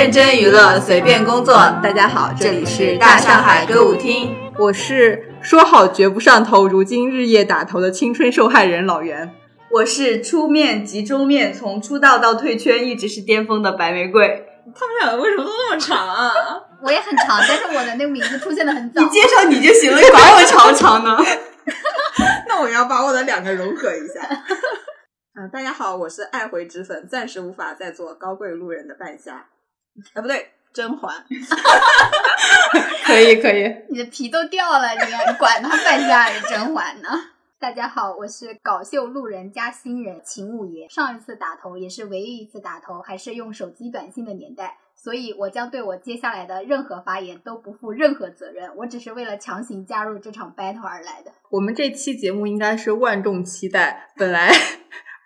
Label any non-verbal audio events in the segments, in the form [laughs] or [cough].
认真娱乐，随便工作。大家好，这里是大上海歌舞厅，我是说好绝不上头，如今日夜打头的青春受害人老袁。我是出面及中面，从出道到退圈一直是巅峰的白玫瑰。他们两个为什么都那么长啊？我也很长，但是我的那个名字出现的很早。你介绍你就行了，你管我长不长呢？[laughs] 那我要把我的两个融合一下。嗯，[laughs] 大家好，我是爱回脂粉，暂时无法再做高贵路人的半夏。啊，不对，甄嬛。[laughs] 可以可以，你的皮都掉了，你你管他半夏还是甄嬛呢？大家好，我是搞秀路人加新人秦五爷。上一次打头也是唯一一次打头，还是用手机短信的年代，所以我将对我接下来的任何发言都不负任何责任。我只是为了强行加入这场 battle 而来的。我们这期节目应该是万众期待，本来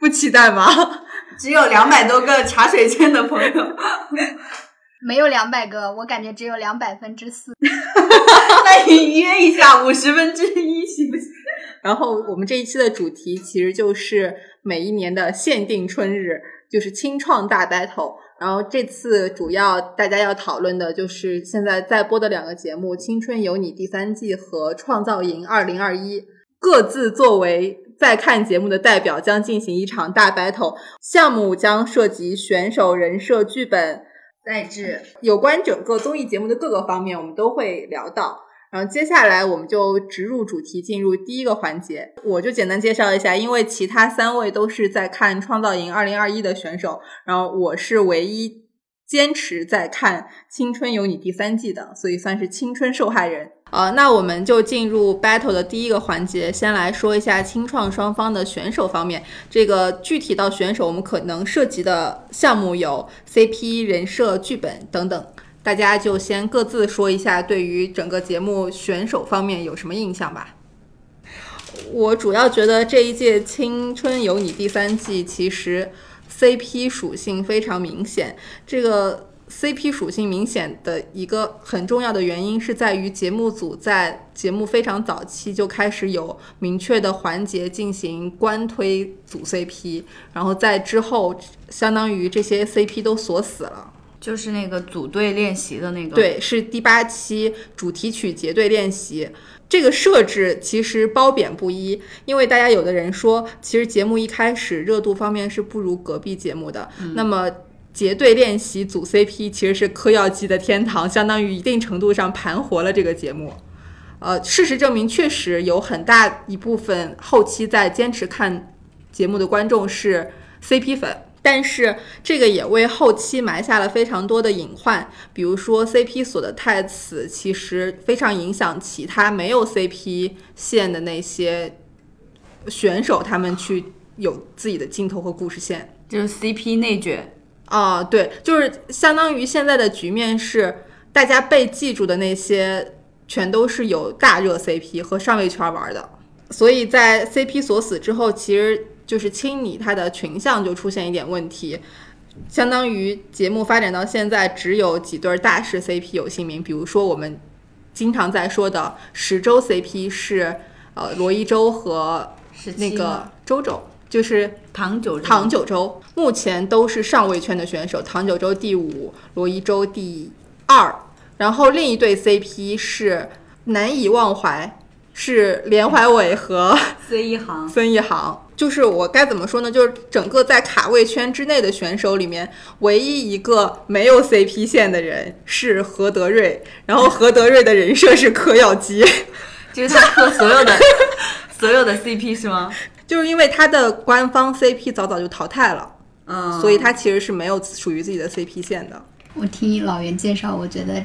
不期待吗？[laughs] 只有两百多个茶水间的朋友，没有两百个，我感觉只有两百分之四。[laughs] 那你约一下五十分之一行不行？然后我们这一期的主题其实就是每一年的限定春日，就是青创大 battle。然后这次主要大家要讨论的就是现在在播的两个节目《青春有你》第三季和《创造营二零二一》，各自作为在看节目的代表，将进行一场大 battle。项目将涉及选手、人设、剧本、赛制，有关整个综艺节目的各个方面，我们都会聊到。然后接下来我们就直入主题，进入第一个环节。我就简单介绍一下，因为其他三位都是在看《创造营2021》的选手，然后我是唯一坚持在看《青春有你》第三季的，所以算是青春受害人。呃，那我们就进入 battle 的第一个环节，先来说一下青创双方的选手方面。这个具体到选手，我们可能涉及的项目有 CP、人设、剧本等等。大家就先各自说一下对于整个节目选手方面有什么印象吧。我主要觉得这一届《青春有你》第三季其实 CP 属性非常明显。这个 CP 属性明显的一个很重要的原因是在于节目组在节目非常早期就开始有明确的环节进行官推组 CP，然后在之后相当于这些 CP 都锁死了。就是那个组队练习的那个，对，是第八期主题曲结对练习。这个设置其实褒贬不一，因为大家有的人说，其实节目一开始热度方面是不如隔壁节目的。那么结队练习组 CP 其实是嗑药机的天堂，相当于一定程度上盘活了这个节目。呃，事实证明，确实有很大一部分后期在坚持看节目的观众是 CP 粉。但是这个也为后期埋下了非常多的隐患，比如说 CP 锁的太死，其实非常影响其他没有 CP 线的那些选手，他们去有自己的镜头和故事线，就是 CP 内卷啊，对，就是相当于现在的局面是，大家被记住的那些全都是有大热 CP 和上位圈玩的，所以在 CP 锁死之后，其实。就是青你它的群像就出现一点问题，相当于节目发展到现在只有几对大势 CP 有姓名，比如说我们经常在说的十周 CP 是呃罗一舟和那个周周，就是唐九唐九州，目前都是上位圈的选手，唐九州第五，罗一舟第二，然后另一对 CP 是难以忘怀，是连怀伟和孙一航，[laughs] 孙一航。就是我该怎么说呢？就是整个在卡位圈之内的选手里面，唯一一个没有 CP 线的人是何德瑞。然后何德瑞的人设是嗑药机，[laughs] 就是他嗑所有的所有的 CP 是吗？就是因为他的官方 CP 早早就淘汰了，嗯，所以他其实是没有属于自己的 CP 线的。我听老袁介绍，我觉得。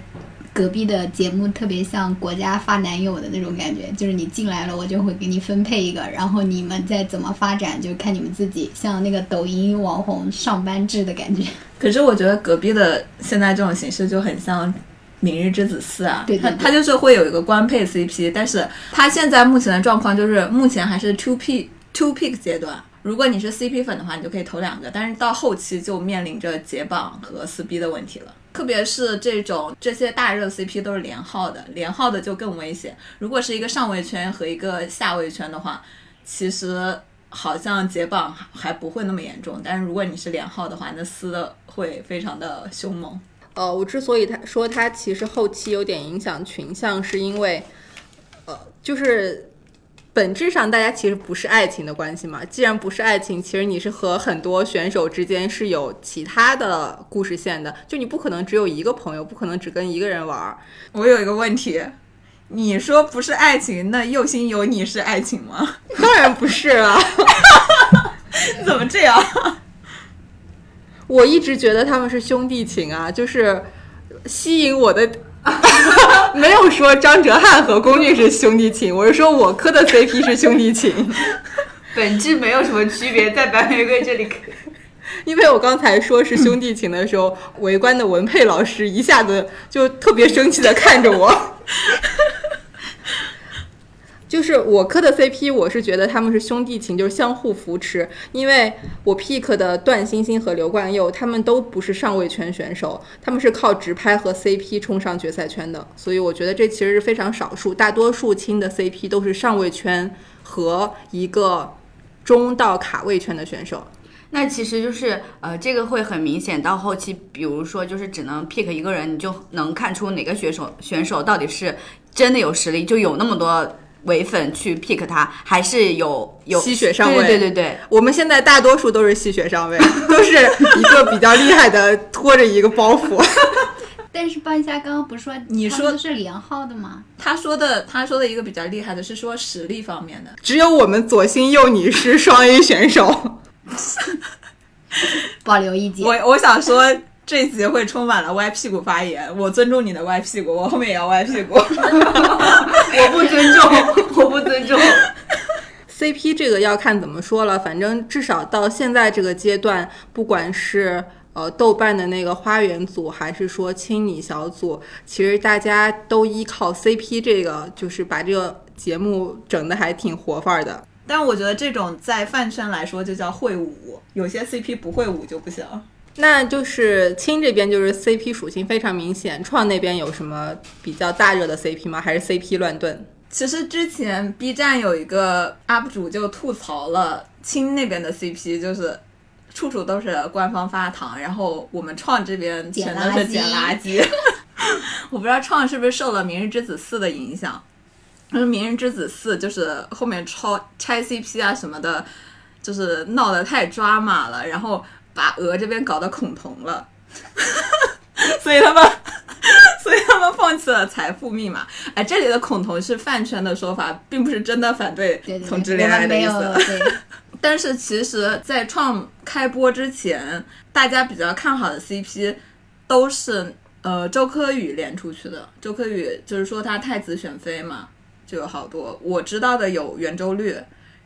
隔壁的节目特别像国家发男友的那种感觉，就是你进来了，我就会给你分配一个，然后你们再怎么发展，就看你们自己。像那个抖音网红上班制的感觉。可是我觉得隔壁的现在这种形式就很像《明日之子四》啊，对他他就是会有一个官配 CP，但是他现在目前的状况就是目前还是 two P two pick 阶段。如果你是 CP 粉的话，你就可以投两个，但是到后期就面临着解绑和撕逼的问题了。特别是这种这些大热 CP 都是连号的，连号的就更危险。如果是一个上位圈和一个下位圈的话，其实好像解绑还不会那么严重。但是如果你是连号的话，那撕的会非常的凶猛。呃，我之所以他说他其实后期有点影响群像，是因为，呃，就是本质上大家其实不是爱情的关系嘛。既然不是爱情，其实你是和很多选手之间是有其他的故事线的，就你不可能只有一个朋友，不可能只跟一个人玩儿。我有一个问题，你说不是爱情，那右心有你是爱情吗？[laughs] 当然不是啊，[laughs] 你怎么这样？[laughs] 我一直觉得他们是兄弟情啊，就是吸引我的。没有说张哲瀚和龚俊是兄弟情，我是说我磕的 CP 是兄弟情。本质没有什么区别，在白玫瑰这里，[laughs] 因为我刚才说是兄弟情的时候，围观的文佩老师一下子就特别生气的看着我。就是我磕的 CP，我是觉得他们是兄弟情，就是相互扶持。因为我 pick 的段星星和刘冠佑，他们都不是上位圈选手，他们是靠直拍和 CP 冲上决赛圈的，所以我觉得这其实是非常少数，大多数亲的 CP 都是上位圈和一个中到卡位圈的选手。那其实就是呃，这个会很明显。到后期，比如说就是只能 pick 一个人，你就能看出哪个选手选手到底是真的有实力，就有那么多。唯粉去 pick 他，还是有有吸血上位，对对对对，我们现在大多数都是吸血上位，[laughs] 都是一个比较厉害的拖着一个包袱。[laughs] 但是半夏刚刚不是说你说的是连号的吗？他说的他说的一个比较厉害的是说实力方面的，只有我们左心右女是双 A 选手，[laughs] 保留意见。我我想说。这一集会充满了歪屁股发言，我尊重你的歪屁股，我后面也要歪屁股。[laughs] 我不尊重，我不尊重。CP 这个要看怎么说了，反正至少到现在这个阶段，不管是呃豆瓣的那个花园组，还是说青你小组，其实大家都依靠 CP 这个，就是把这个节目整的还挺活泛的。但我觉得这种在饭圈来说就叫会舞，有些 CP 不会舞就不行。那就是青这边就是 CP 属性非常明显，创那边有什么比较大热的 CP 吗？还是 CP 乱炖？其实之前 B 站有一个 UP 主就吐槽了青那边的 CP，就是处处都是官方发糖，然后我们创这边全都是捡垃圾。[laughs] 我不知道创是不是受了《明日之子四》的影响，因为《明日之子四》就是后面抄拆 CP 啊什么的，就是闹得太抓马了，然后。把鹅这边搞得恐同了，[laughs] 所以他们，[laughs] 所以他们放弃了财富密码。哎，这里的恐同是饭圈的说法，并不是真的反对同志恋爱的意思。[laughs] 但是其实，在创开播之前，大家比较看好的 CP 都是呃周柯宇连出去的。周柯宇就是说他太子选妃嘛，就有好多我知道的有圆周率，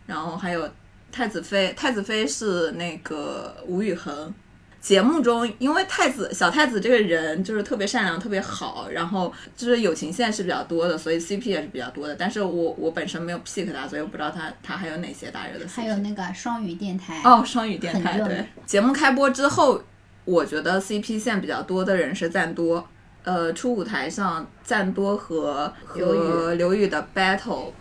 然后还有。太子妃，太子妃是那个吴宇恒。节目中，因为太子小太子这个人就是特别善良、特别好，然后就是友情线是比较多的，所以 CP 也是比较多的。但是我我本身没有 pick 他，所以我不知道他他还有哪些大热的。还有那个双语电台哦，双语电台对。节目开播之后，我觉得 CP 线比较多的人是赞多。呃，初舞台上赞多和和刘宇的 battle。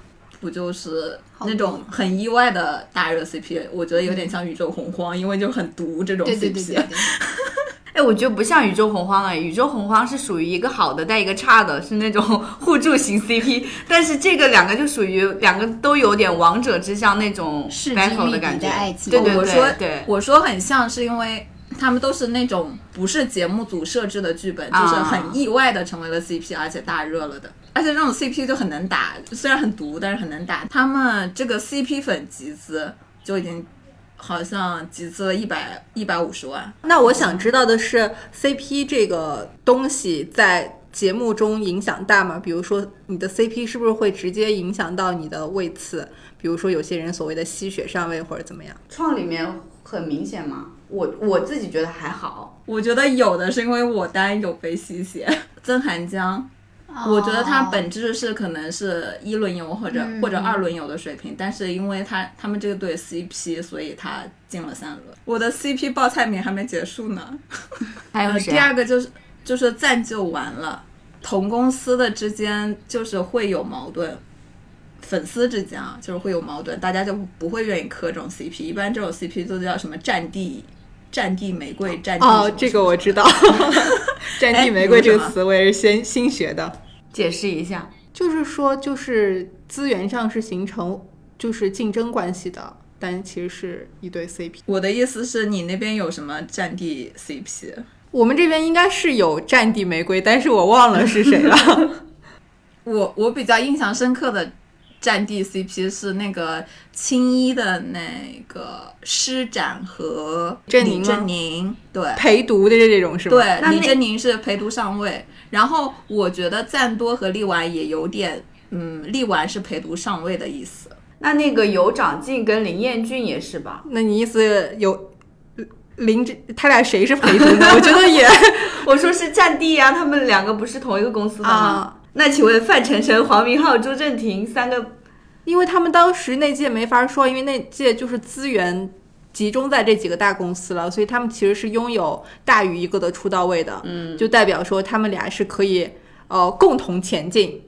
不就是那种很意外的大热 CP？我觉得有点像宇宙洪荒，因为就很毒这种 CP。[laughs] 哎，我觉得不像宇宙洪荒哎，宇宙洪荒是属于一个好的带一个差的，是那种互助型 CP。但是这个两个就属于两个都有点王者之相那种 battle 的感觉。对对对对，我说很像是因为。他们都是那种不是节目组设置的剧本，就是很意外的成为了 CP，而且大热了的。而且这种 CP 就很能打，虽然很毒，但是很能打。他们这个 CP 粉集资就已经好像集资了一百一百五十万。那我想知道的是，CP 这个东西在节目中影响大吗？比如说你的 CP 是不是会直接影响到你的位次？比如说有些人所谓的吸血上位或者怎么样？创里面很明显吗？我我自己觉得还好，我觉得有的是因为我单有被吸血。曾涵江，我觉得他本质是可能是一轮游或者或者二轮游的水平，但是因为他他们这个队 CP，所以他进了三轮。我的 CP 报菜名还没结束呢，还有谁？第二个就是就是赞就完了，同公司的之间就是会有矛盾，粉丝之间啊就是会有矛盾，大家就不会愿意磕这种 CP，一般这种 CP 都叫什么战地。战地玫瑰，战地哦，这个我知道，“ [laughs] 战地玫瑰”这个词我也是先新学的。解释一下。就是说，就是资源上是形成就是竞争关系的，但其实是一对 CP。我的意思是你那边有什么战地 CP？我们这边应该是有战地玫瑰，但是我忘了是谁了。[laughs] 我我比较印象深刻的战地 CP 是那个青衣的那个施展和李珍妮吗珍宁，对。陪读的这种是吗？对，李珍宁是陪读上位，然后我觉得赞多和力丸也有点，嗯，力丸是陪读上位的意思。那那个尤长靖跟林彦俊也是吧？那你意思有林这他俩谁是陪读呢？我觉得也 [laughs] 我说是战地呀、他们两个不是同一个公司的吗？啊那请问范丞丞、黄明昊、朱正廷三个因为他们当时那届没法说，因为那届就是资源集中在这几个大公司了，所以他们其实是拥有大于一个的出道位的，嗯，就代表说他们俩是可以呃共同前进。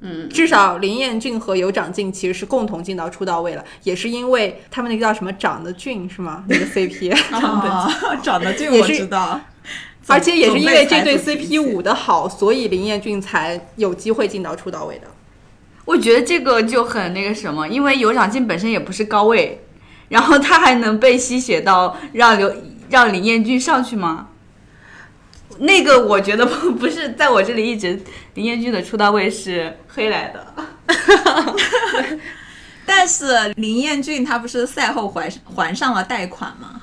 嗯，至少林彦俊和尤长靖其实是共同进到出道位了，也是因为他们那个叫什么长得俊是吗？那个 CP，啊，[laughs] 长得俊也是我知道，而且也是因为这对 CP 舞的好，所以林彦俊才有机会进到出道位的。我觉得这个就很那个什么，因为有长靖本身也不是高位，然后他还能被吸血到让刘让林彦俊上去吗？那个我觉得不 [laughs] 不是在我这里一直林彦俊的出道位是黑来的，[laughs] 但是林彦俊他不是赛后还还上了贷款吗？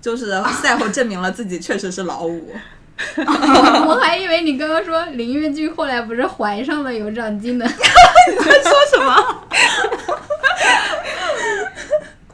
就是赛后证明了自己确实是老五。[laughs] 我还以为你刚刚说林月俊后来不是怀上了有长进的，[laughs] 说什么？[laughs]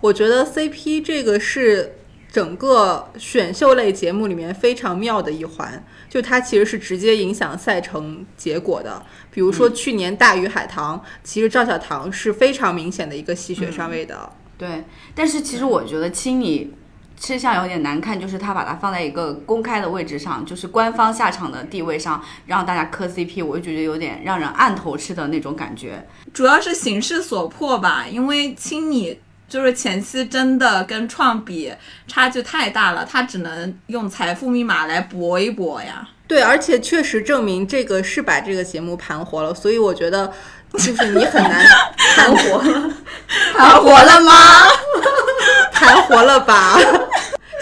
我觉得 CP 这个是整个选秀类节目里面非常妙的一环，就它其实是直接影响赛程结果的。比如说去年大鱼海棠，其实赵小棠是非常明显的一个吸血上位的。对，但是其实我觉得青你吃相有点难看，就是他把它放在一个公开的位置上，就是官方下场的地位上，让大家磕 CP，我就觉得有点让人按头吃的那种感觉。主要是形势所迫吧，因为青你就是前期真的跟创比差距太大了，他只能用财富密码来搏一搏呀。对，而且确实证明这个是把这个节目盘活了，所以我觉得就是你很难盘活，盘活了吗？盘活了吧？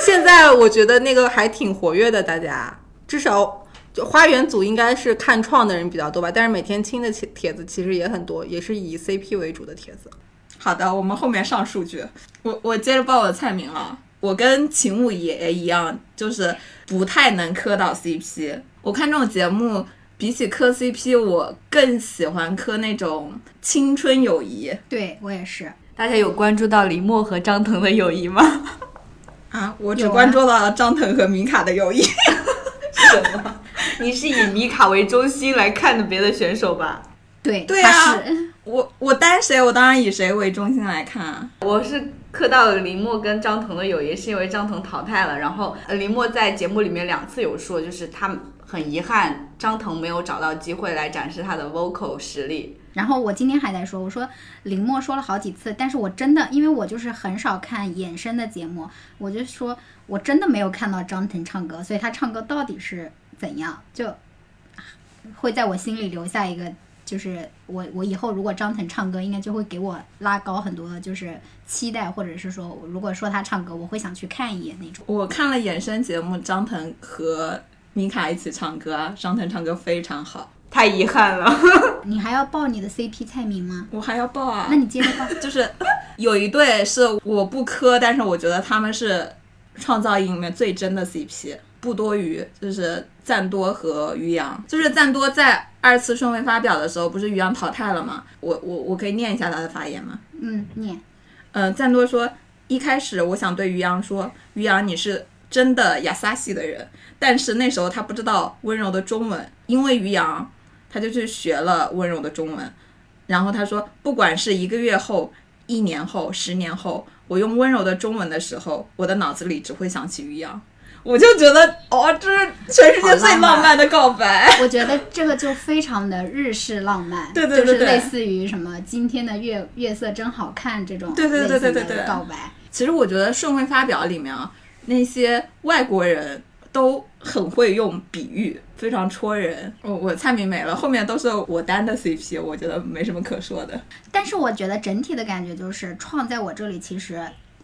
现在我觉得那个还挺活跃的，大家至少就花园组应该是看创的人比较多吧，但是每天清的帖帖子其实也很多，也是以 CP 为主的帖子。好的，我们后面上数据。我我接着报我的菜名啊。我跟秦武爷一样，就是不太能磕到 CP。我看这种节目，比起磕 CP，我更喜欢磕那种青春友谊对我也是。大家有关注到林默和张腾的友谊吗？啊。我只关注到了张腾和米卡的友谊。[laughs] 什么？[laughs] 你是以米卡为中心来看的别的选手吧？对，对啊是我我单谁，我当然以谁为中心来看啊。我是磕到了林墨跟张腾的友谊，是因为张腾淘汰了。然后呃林墨在节目里面两次有说，就是他很遗憾张腾没有找到机会来展示他的 vocal 实力。然后我今天还在说，我说林默说了好几次，但是我真的，因为我就是很少看衍生的节目，我就说我真的没有看到张腾唱歌，所以他唱歌到底是怎样，就会在我心里留下一个，就是我我以后如果张腾唱歌，应该就会给我拉高很多就是期待，或者是说如果说他唱歌，我会想去看一眼那种。我看了衍生节目，张腾和米卡一起唱歌，张腾唱歌非常好。太遗憾了，[laughs] 你还要报你的 CP 菜名吗？我还要报啊那，你接着报。[laughs] 就是有一对是我不磕，但是我觉得他们是创造营里面最真的 CP，不多余，就是赞多和于洋。就是赞多在二次顺位发表的时候，不是于洋淘汰了吗？我我我可以念一下他的发言吗？嗯，念。嗯，赞多说，一开始我想对于洋说，于洋你是真的亚萨西的人，但是那时候他不知道温柔的中文，因为于洋，他就去学了温柔的中文，然后他说，不管是一个月后、一年后、十年后，我用温柔的中文的时候，我的脑子里只会想起于洋。我就觉得，哦，这是全世界最浪漫的告白。我觉得这个就非常的日式浪漫，对对对对就是类似于什么今天的月月色真好看这种对对对对对的对告白。其实我觉得顺位发表里面啊，那些外国人都很会用比喻，非常戳人。我我蔡明没了，后面都是我单的 CP，我觉得没什么可说的。但是我觉得整体的感觉就是创在我这里其实，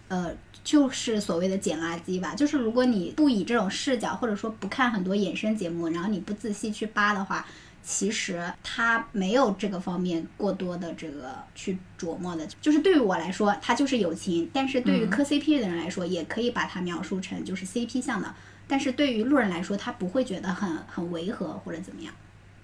呃，就是所谓的捡垃圾吧。就是如果你不以这种视角，或者说不看很多衍生节目，然后你不仔细去扒的话，其实他没有这个方面过多的这个去琢磨的。就是对于我来说，它就是友情；但是对于磕 CP 的人来说，也可以把它描述成就是 CP 向的。但是对于路人来说，他不会觉得很很违和或者怎么样，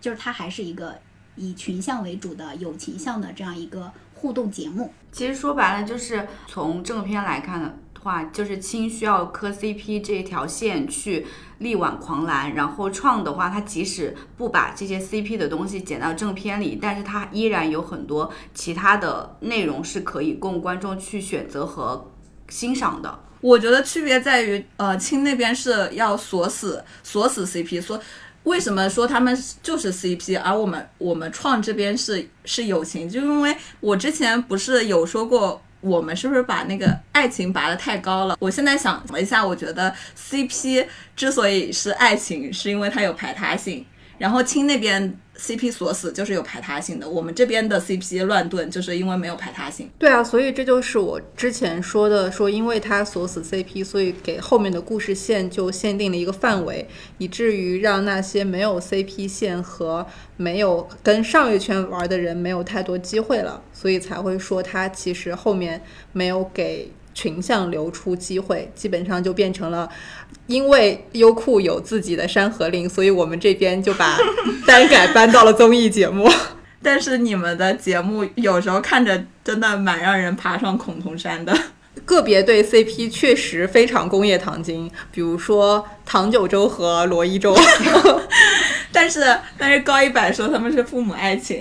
就是它还是一个以群像为主的友情向的这样一个互动节目。其实说白了，就是从正片来看的话，就是青需要磕 CP 这一条线去力挽狂澜，然后创的话，它即使不把这些 CP 的东西剪到正片里，但是它依然有很多其他的内容是可以供观众去选择和欣赏的。我觉得区别在于，呃，青那边是要锁死锁死 CP，说为什么说他们就是 CP，而我们我们创这边是是友情，就因为我之前不是有说过，我们是不是把那个爱情拔得太高了？我现在想了一下，我觉得 CP 之所以是爱情，是因为它有排他性，然后青那边 CP 锁死就是有排他性的，我们这边的 CP 乱炖就是因为没有排他性。对啊，所以这就是我之前说的，说因为它锁死 CP，所以给后面的故事线就限定了一个范围，以至于让那些没有 CP 线和没有跟上位圈玩的人没有太多机会了，所以才会说它其实后面没有给群像流出机会，基本上就变成了。因为优酷有自己的《山河令》，所以我们这边就把 [laughs] 单改搬到了综艺节目。[laughs] 但是你们的节目有时候看着真的蛮让人爬上恐同山的。[laughs] 个别对 CP 确实非常工业糖精，比如说唐九洲和罗一舟。但是但是高一白说他们是父母爱情，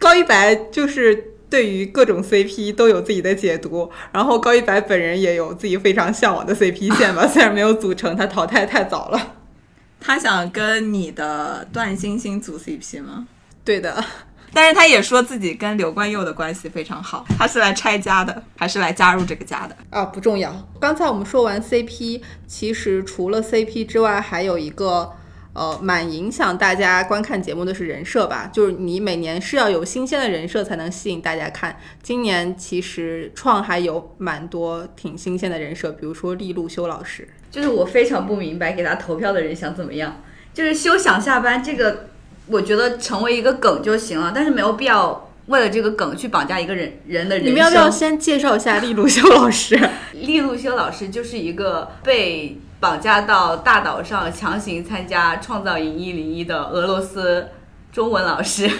高一白就是对于各种 CP 都有自己的解读，然后高一白本人也有自己非常向往的 CP 线吧，[laughs] 虽然没有组成，他淘汰太早了。他想跟你的段星星组 CP 吗？对的，[laughs] 但是他也说自己跟刘冠佑的关系非常好。他是来拆家的，还是来加入这个家的？啊，不重要。刚才我们说完 CP，其实除了 CP 之外，还有一个呃蛮影响大家观看节目的是人设吧，就是你每年是要有新鲜的人设才能吸引大家看。今年其实创还有蛮多挺新鲜的人设，比如说利路修老师。就是我非常不明白给他投票的人想怎么样。就是休想下班这个，我觉得成为一个梗就行了，但是没有必要为了这个梗去绑架一个人人的人生。你们要不要先介绍一下利路修老师？[laughs] 利路修老师就是一个被绑架到大岛上强行参加创造营一零一的俄罗斯中文老师，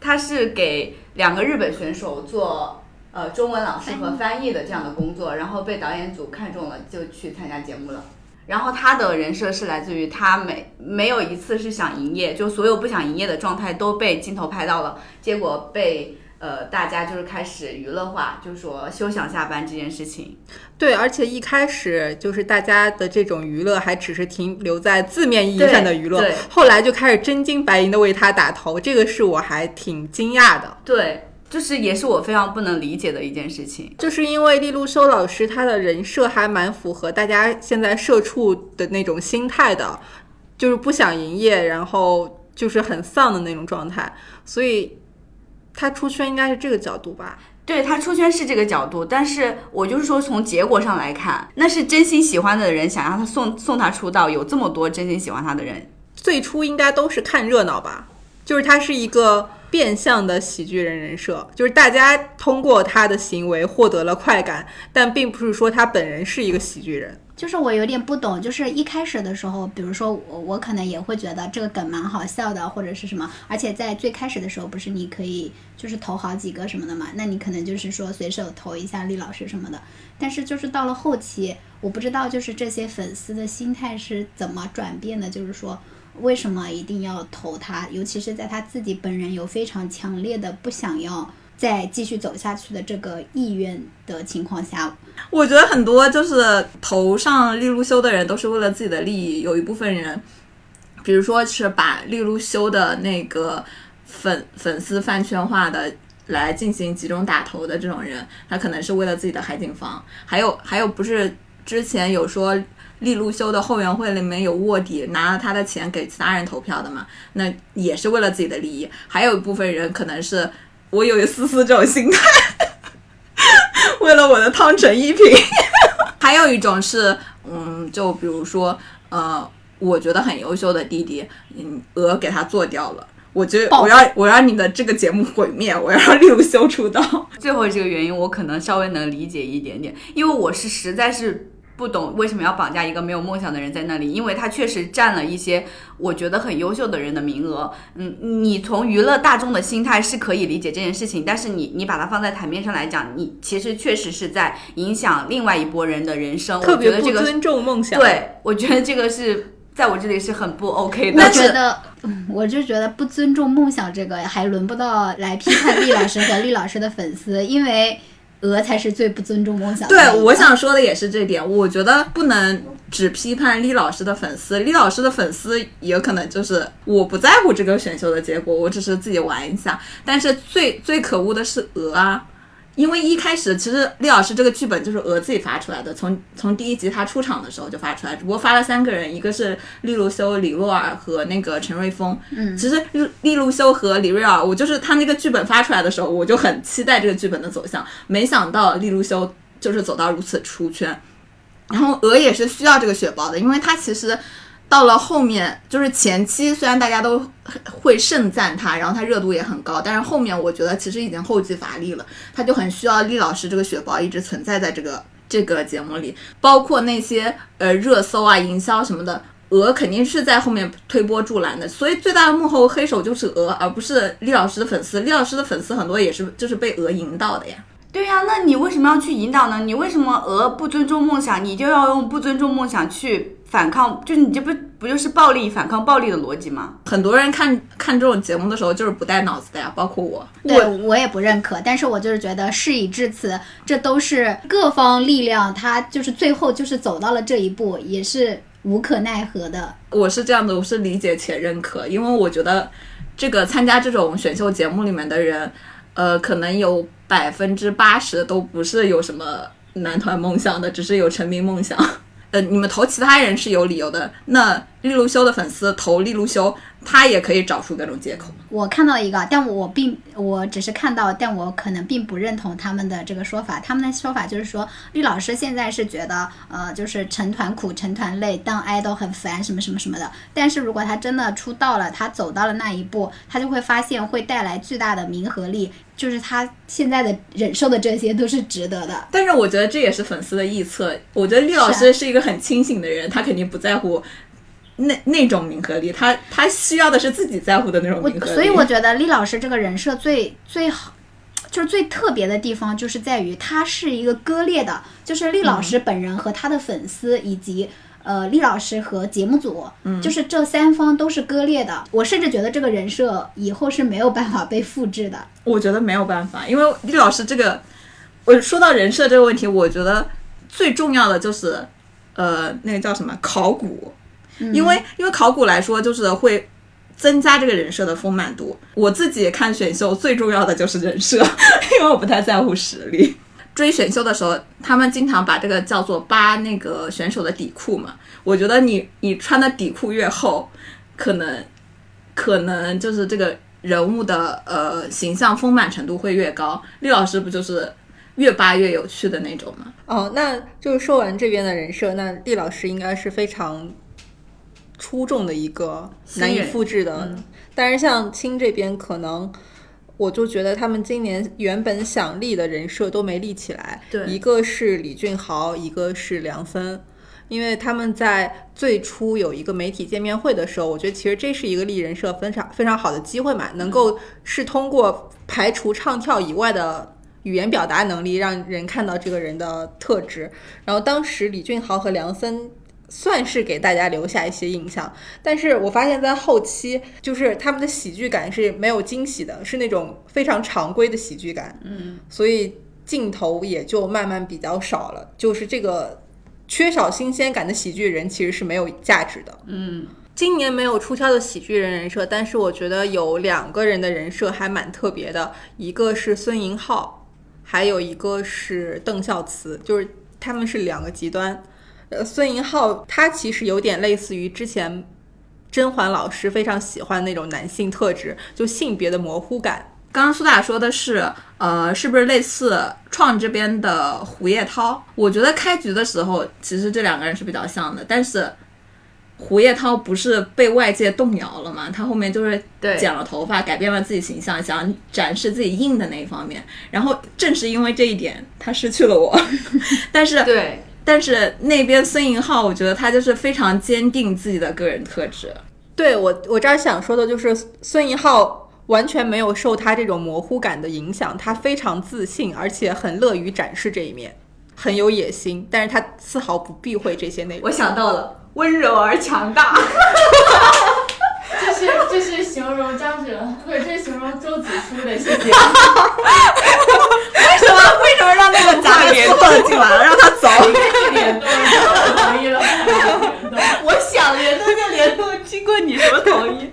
他是给两个日本选手做呃中文老师和翻译的这样的工作，然后被导演组看中了，就去参加节目了。然后他的人设是来自于他没没有一次是想营业，就所有不想营业的状态都被镜头拍到了，结果被呃大家就是开始娱乐化，就说休想下班这件事情。对，而且一开始就是大家的这种娱乐还只是停留在字面意义上的娱乐后来就开始真金白银的为他打头，这个是我还挺惊讶的。对，就是也是我非常不能理解的一件事情。就是因为利路修老师他的人设还蛮符合大家现在社畜的那种心态的，就是不想营业，然后就是很丧的那种状态，所以他出圈应该是这个角度吧。对他出圈是这个角度，但是我就是说从结果上来看，那是真心喜欢的人想让他送送他出道，有这么多真心喜欢他的人，最初应该都是看热闹吧，就是他是一个变相的喜剧人人设，就是大家通过他的行为获得了快感，但并不是说他本人是一个喜剧人。就是我有点不懂，就是一开始的时候，比如说我我可能也会觉得这个梗蛮好笑的，或者是什么，而且在最开始的时候，不是你可以就是投好几个什么的嘛，那你可能就是说随手投一下厉老师什么的，但是就是到了后期，我不知道就是这些粉丝的心态是怎么转变的，就是说为什么一定要投他，尤其是在他自己本人有非常强烈的不想要。再继续走下去的这个意愿的情况下，我觉得很多就是投上利路修的人都是为了自己的利益，有一部分人，比如说是把利路修的那个粉粉丝饭圈化的来进行集中打头的这种人，他可能是为了自己的海景房，还有还有不是之前有说利路修的后援会里面有卧底，拿了他的钱给其他人投票的嘛，那也是为了自己的利益。还有一部分人可能是我有一丝丝这种心态，[laughs] 为了我的汤臣一品。[laughs] 还有一种是，嗯，就比如说，呃，我觉得很优秀的弟弟，嗯，鹅给他做掉了。我觉得我要我让你的这个节目毁灭，[laughs] 我要让利路修出道。最后这个原因我可能稍微能理解一点点，因为我是实在是不懂为什么要绑架一个没有梦想的人在那里，因为他确实占了一些我觉得很优秀的人的名额。嗯，你从娱乐大众的心态是可以理解这件事情，但是你你把它放在台面上来讲，你其实确实是在影响另外一拨人的人生。特别我觉得这个不尊重梦想。，对，我觉得这个是在我这里是很不 OK 的我。觉得，嗯我就觉得不尊重梦想这个，还轮不到来批判 [laughs] 厉老师和厉老师的粉丝，因为鹅才是最不尊重梦想的对，我想说的也是这点。我觉得不能只批判厉老师的粉丝，厉老师的粉丝也可能就是我不在乎这个选秀的结果，我只是自己玩一下。但是最最可恶的是鹅啊。因为一开始其实厉老师这个剧本就是鹅自己发出来的，从从第一集他出场的时候就发出来，只不过发了三个人，一个是利路修、李洛尔和那个陈瑞峰。嗯，其实利利路修和李瑞尔，我就是他那个剧本发出来的时候，我就很期待这个剧本的走向，没想到利路修就是走到如此出圈。然后鹅也是需要这个血包的，因为他其实到了后面，就是前期虽然大家都会盛赞他，然后他热度也很高，但是后面我觉得其实已经后继乏力了，他就很需要厉老师这个血包一直存在在这个这个节目里，包括那些呃热搜啊、营销什么的。鹅肯定是在后面推波助澜的，所以最大的幕后黑手就是鹅，而不是厉老师的粉丝。厉老师的粉丝很多也是就是被鹅引导的呀。对呀、那你为什么要去引导呢？你为什么鹅不尊重梦想，你就要用不尊重梦想去反抗？就是你这不不就是暴力反抗暴力的逻辑吗？很多人看看这种节目的时候就是不带脑子的呀，包括我。对我也不认可，但是我就是觉得事已至此，这都是各方力量，他就是最后就是走到了这一步，也是无可奈何的。我是这样的，我是理解且认可，因为我觉得这个参加这种选秀节目里面的人，呃，可能有百分之八十都不是有什么男团梦想的，只是有成名梦想。呃，你们投其他人是有理由的，那利路修的粉丝投利路修，他也可以找出各种借口。我看到一个，但我并我只是看到，但我可能并不认同他们的这个说法。他们的说法就是说，绿老师现在是觉得，呃，就是成团苦、成团累，当 idol 很烦，什么什么什么的。但是如果他真的出道了，他走到了那一步，他就会发现会带来巨大的名和利，就是他现在的忍受的这些都是值得的。但是我觉得这也是粉丝的臆测。我觉得绿老师是一个很清醒的人，他肯定不在乎那那种名和利，他他需要的是自己在乎的那种名和利。所以我觉得厉老师这个人设最最好。就是最特别的地方，就是在于他是一个割裂的，就是厉老师本人和他的粉丝，以及呃厉老师和节目组，就是这三方都是割裂的。我甚至觉得这个人设以后是没有办法被复制的。我觉得没有办法，因为厉老师这个，我说到人设这个问题，我觉得最重要的就是，呃，那个叫什么考古，因为因为考古来说，就是会增加这个人设的丰满度。我自己看选秀最重要的就是人设，[laughs] 因为我不太在乎实力。追选秀的时候，他们经常把这个叫做扒那个选手的底裤嘛。我觉得你你穿的底裤越厚，可能可能就是这个人物的呃形象丰满程度会越高。厉老师不就是越扒越有趣的那种吗？哦，那就是说完这边的人设，那厉老师应该是非常出众的一个难以复制的。但是像青这边，可能我就觉得他们今年原本想立的人设都没立起来。对一个是李俊豪，一个是梁森。因为他们在最初有一个媒体见面会的时候，我觉得其实这是一个立人设非常非常好的机会嘛，能够是通过排除唱跳以外的语言表达能力，让人看到这个人的特质。然后当时李俊豪和梁森算是给大家留下一些印象，但是我发现在后期，就是他们的喜剧感是没有惊喜的，是那种非常常规的喜剧感。嗯，所以镜头也就慢慢比较少了，就是这个缺少新鲜感的喜剧人其实是没有价值的。嗯，今年没有出挑的喜剧人人设，但是我觉得有两个人的人设还蛮特别的，一个是孙银浩，还有一个是邓孝慈，就是他们是两个极端。呃，孙银浩他其实有点类似于之前甄嬛老师非常喜欢那种男性特质，就性别的模糊感。刚刚苏打说的是，呃，是不是类似创这边的胡叶涛？我觉得开局的时候，其实这两个人是比较像的，但是胡叶涛不是被外界动摇了嘛？他后面就是剪了头发，改变了自己形象，想展示自己硬的那一方面。然后正是因为这一点，他失去了我。[laughs] 但是对，但是那边孙银浩，我觉得他就是非常坚定自己的个人特质。对我，我这儿想说的就是孙银浩完全没有受他这种模糊感的影响，他非常自信，而且很乐于展示这一面，很有野心，但是他丝毫不避讳这些内容。我想到了，温柔而强大。这是这是形容张哲，不是这是形容周子舒的，谢谢。那个杂连错进来了，让他走？联动，我同意了，我想联动就联动，经过你什么同意？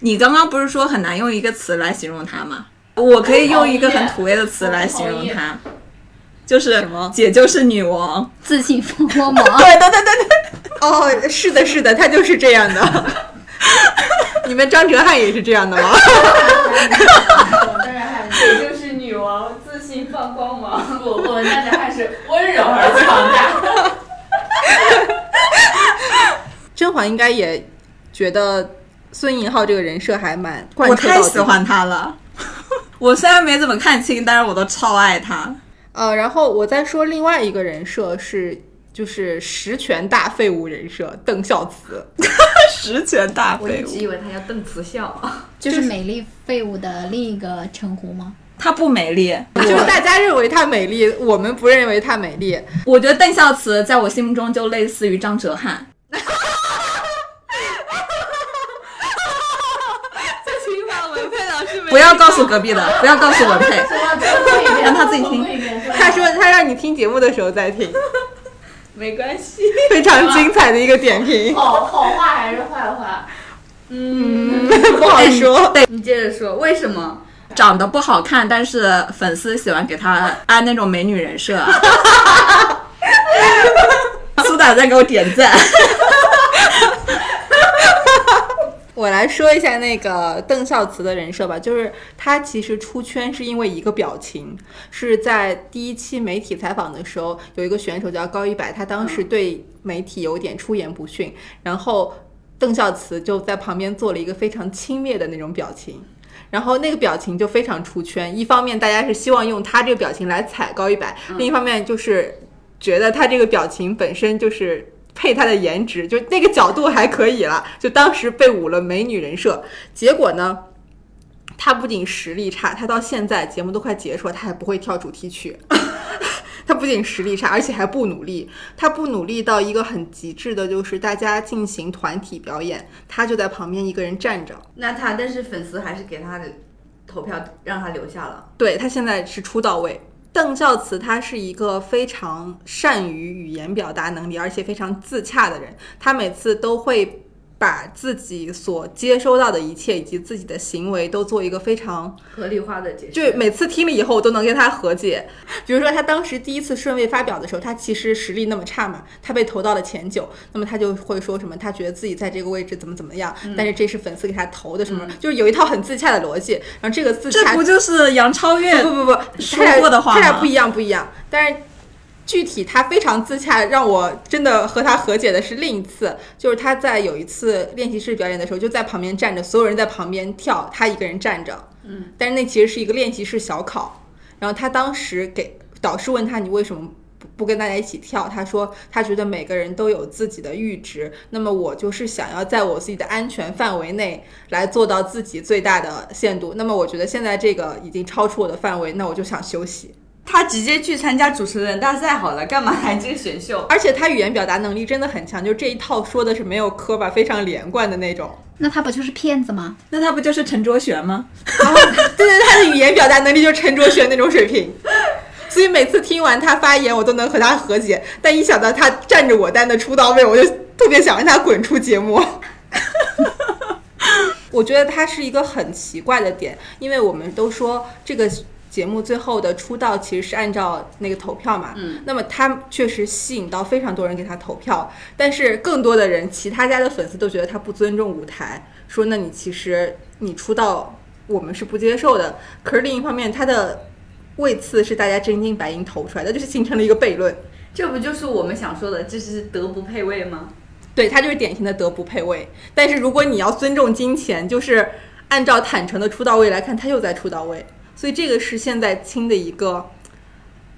你刚刚不是说很难用一个词来形容他吗？我可以用一个很土味的词来形容他，就是什么姐就是女王。自信风光芒。对对对对对，哦，是的，是的，他就是这样的。[laughs] 你们张哲瀚也是这样的吗？我当然还是也就是女王，自信放光芒。不不，那咱还是温柔而强大。甄嬛应该也觉得孙银浩这个人设还蛮贯我彻到底太喜欢他了。[laughs] 我虽然没怎么看清，但是我都超爱他。呃，然后我再说另外一个人设是，就是十全大废物人设邓孝慈。[laughs] 十全大废物我一，直以为他叫邓慈孝。就是美丽废物的另一个称呼吗？她不美丽。就是大家认为她美丽，我们不认为她美丽。我觉得邓孝慈在我心目中就类似于张哲瀚。文佩老师不要告诉隔壁的，不要告诉文佩。让他自己听。他说他让你听节目的时候再听，没关系。非常精彩的一个点评，好好话还是坏话？嗯，不好说。你接着说，为什么？长得不好看，但是粉丝喜欢给他安那种美女人设。苏打在给我点赞。[laughs] 我来说一下那个邓孝慈的人设吧，就是他其实出圈是因为一个表情，是在第一期媒体采访的时候，有一个选手叫高一白，他当时对媒体有点出言不逊，然后邓孝慈就在旁边做了一个非常轻蔑的那种表情。然后那个表情就非常出圈，一方面大家是希望用他这个表情来踩高一百，另一方面就是觉得他这个表情本身就是配他的颜值，就那个角度还可以了，就当时被捂了美女人设。结果呢，他不仅实力差，他到现在节目都快结束了，他还不会跳主题曲。[laughs] 他不仅实力差，而且还不努力。他不努力到一个很极致的，就是大家进行团体表演，他就在旁边一个人站着。那他，但是粉丝还是给他的投票，让他留下了。对他现在是出道位。邓孝慈他是一个非常善于语言表达能力，而且非常自洽的人。他每次都会把自己所接收到的一切以及自己的行为都做一个非常合理化的解释。就每次听了以后，我都能跟他和解。比如说，他当时第一次顺位发表的时候，他其实实力那么差嘛，他被投到了前九，那么他就会说什么，他觉得自己在这个位置怎么怎么样，但是这是粉丝给他投的什么，就是有一套很自洽的逻辑。然后这个自洽这不就是杨超越不不不，说过的话吗他俩不一样不一样。但是具体他非常自洽，让我真的和他和解的是另一次，就是他在有一次练习室表演的时候，就在旁边站着，所有人在旁边跳，他一个人站着。嗯，但是那其实是一个练习室小考。然后他当时给导师问他你为什么不不跟大家一起跳？他说他觉得每个人都有自己的阈值，那么我就是想要在我自己的安全范围内来做到自己最大的限度。那么我觉得现在这个已经超出我的范围，那我就想休息。他直接去参加主持人大赛好了，干嘛来这个选秀？而且他语言表达能力真的很强，就这一套说的是没有磕巴，非常连贯的那种。那他不就是骗子吗？那他不就是陈卓璇吗？[laughs] 对对，他的语言表达能力就是陈卓璇那种水平。所以每次听完他发言，我都能和他和解。但一想到他站着我单的出道位，我就特别想让他滚出节目。[laughs] 我觉得他是一个很奇怪的点，因为我们都说这个节目最后的出道其实是按照那个投票嘛，嗯，那么他确实吸引到非常多人给他投票，但是更多的人，其他家的粉丝都觉得他不尊重舞台，说那你其实你出道我们是不接受的。可是另一方面，他的位次是大家真金白银投出来的，就是形成了一个悖论。这不就是我们想说的，这是德不配位吗？对他就是典型的德不配位。但是如果你要尊重金钱，就是按照坦诚的出道位来看，他又在出道位，所以这个是现在清的一个，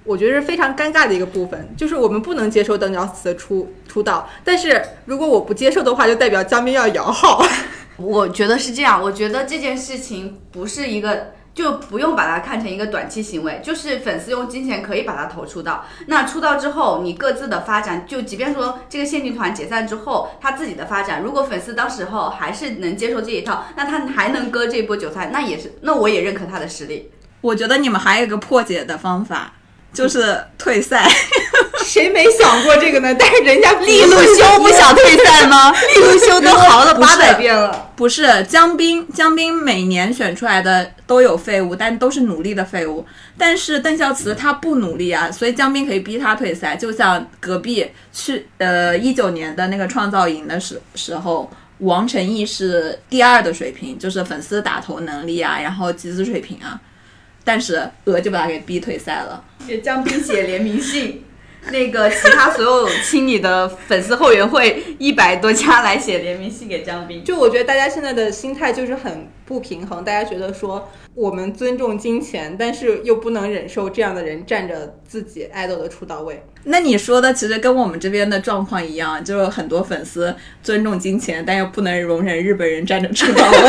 我觉得是非常尴尬的一个部分，就是我们不能接受邓小慈的出出道，但是如果我不接受的话，就代表江边要摇号。[laughs] 我觉得是这样，我觉得这件事情不是一个。就不用把它看成一个短期行为，就是粉丝用金钱可以把它投出道。那出道之后，你各自的发展，就即便说这个限定团解散之后，他自己的发展，如果粉丝当时候还是能接受这一套，那他还能割这波韭菜，那也是，那我也认可他的实力。我觉得你们还有一个破解的方法，就是退赛。[laughs] 谁没想过这个呢？但是人家 [laughs] 利路修不想退赛吗？[laughs] 利路修都嚎了八百遍了。不是江斌，江斌每年选出来的都有废物，但都是努力的废物。但是邓孝慈他不努力啊，所以江斌可以逼他退赛。就像隔壁去呃一九年的那个创造营的时时候，王晨毅是第二的水平，就是粉丝打头能力啊，然后集资水平啊，但是鹅就把他给逼退赛了，给江斌写联名信。[laughs] 那个其他所有亲你的粉丝后援会一百多家来写联名信给江斌，就我觉得大家现在的心态就是很不平衡，大家觉得说我们尊重金钱，但是又不能忍受这样的人占着自己爱豆的出道位。那你说的其实跟我们这边的状况一样，就是很多粉丝尊重金钱，但又不能容忍日本人占着出道位。[laughs]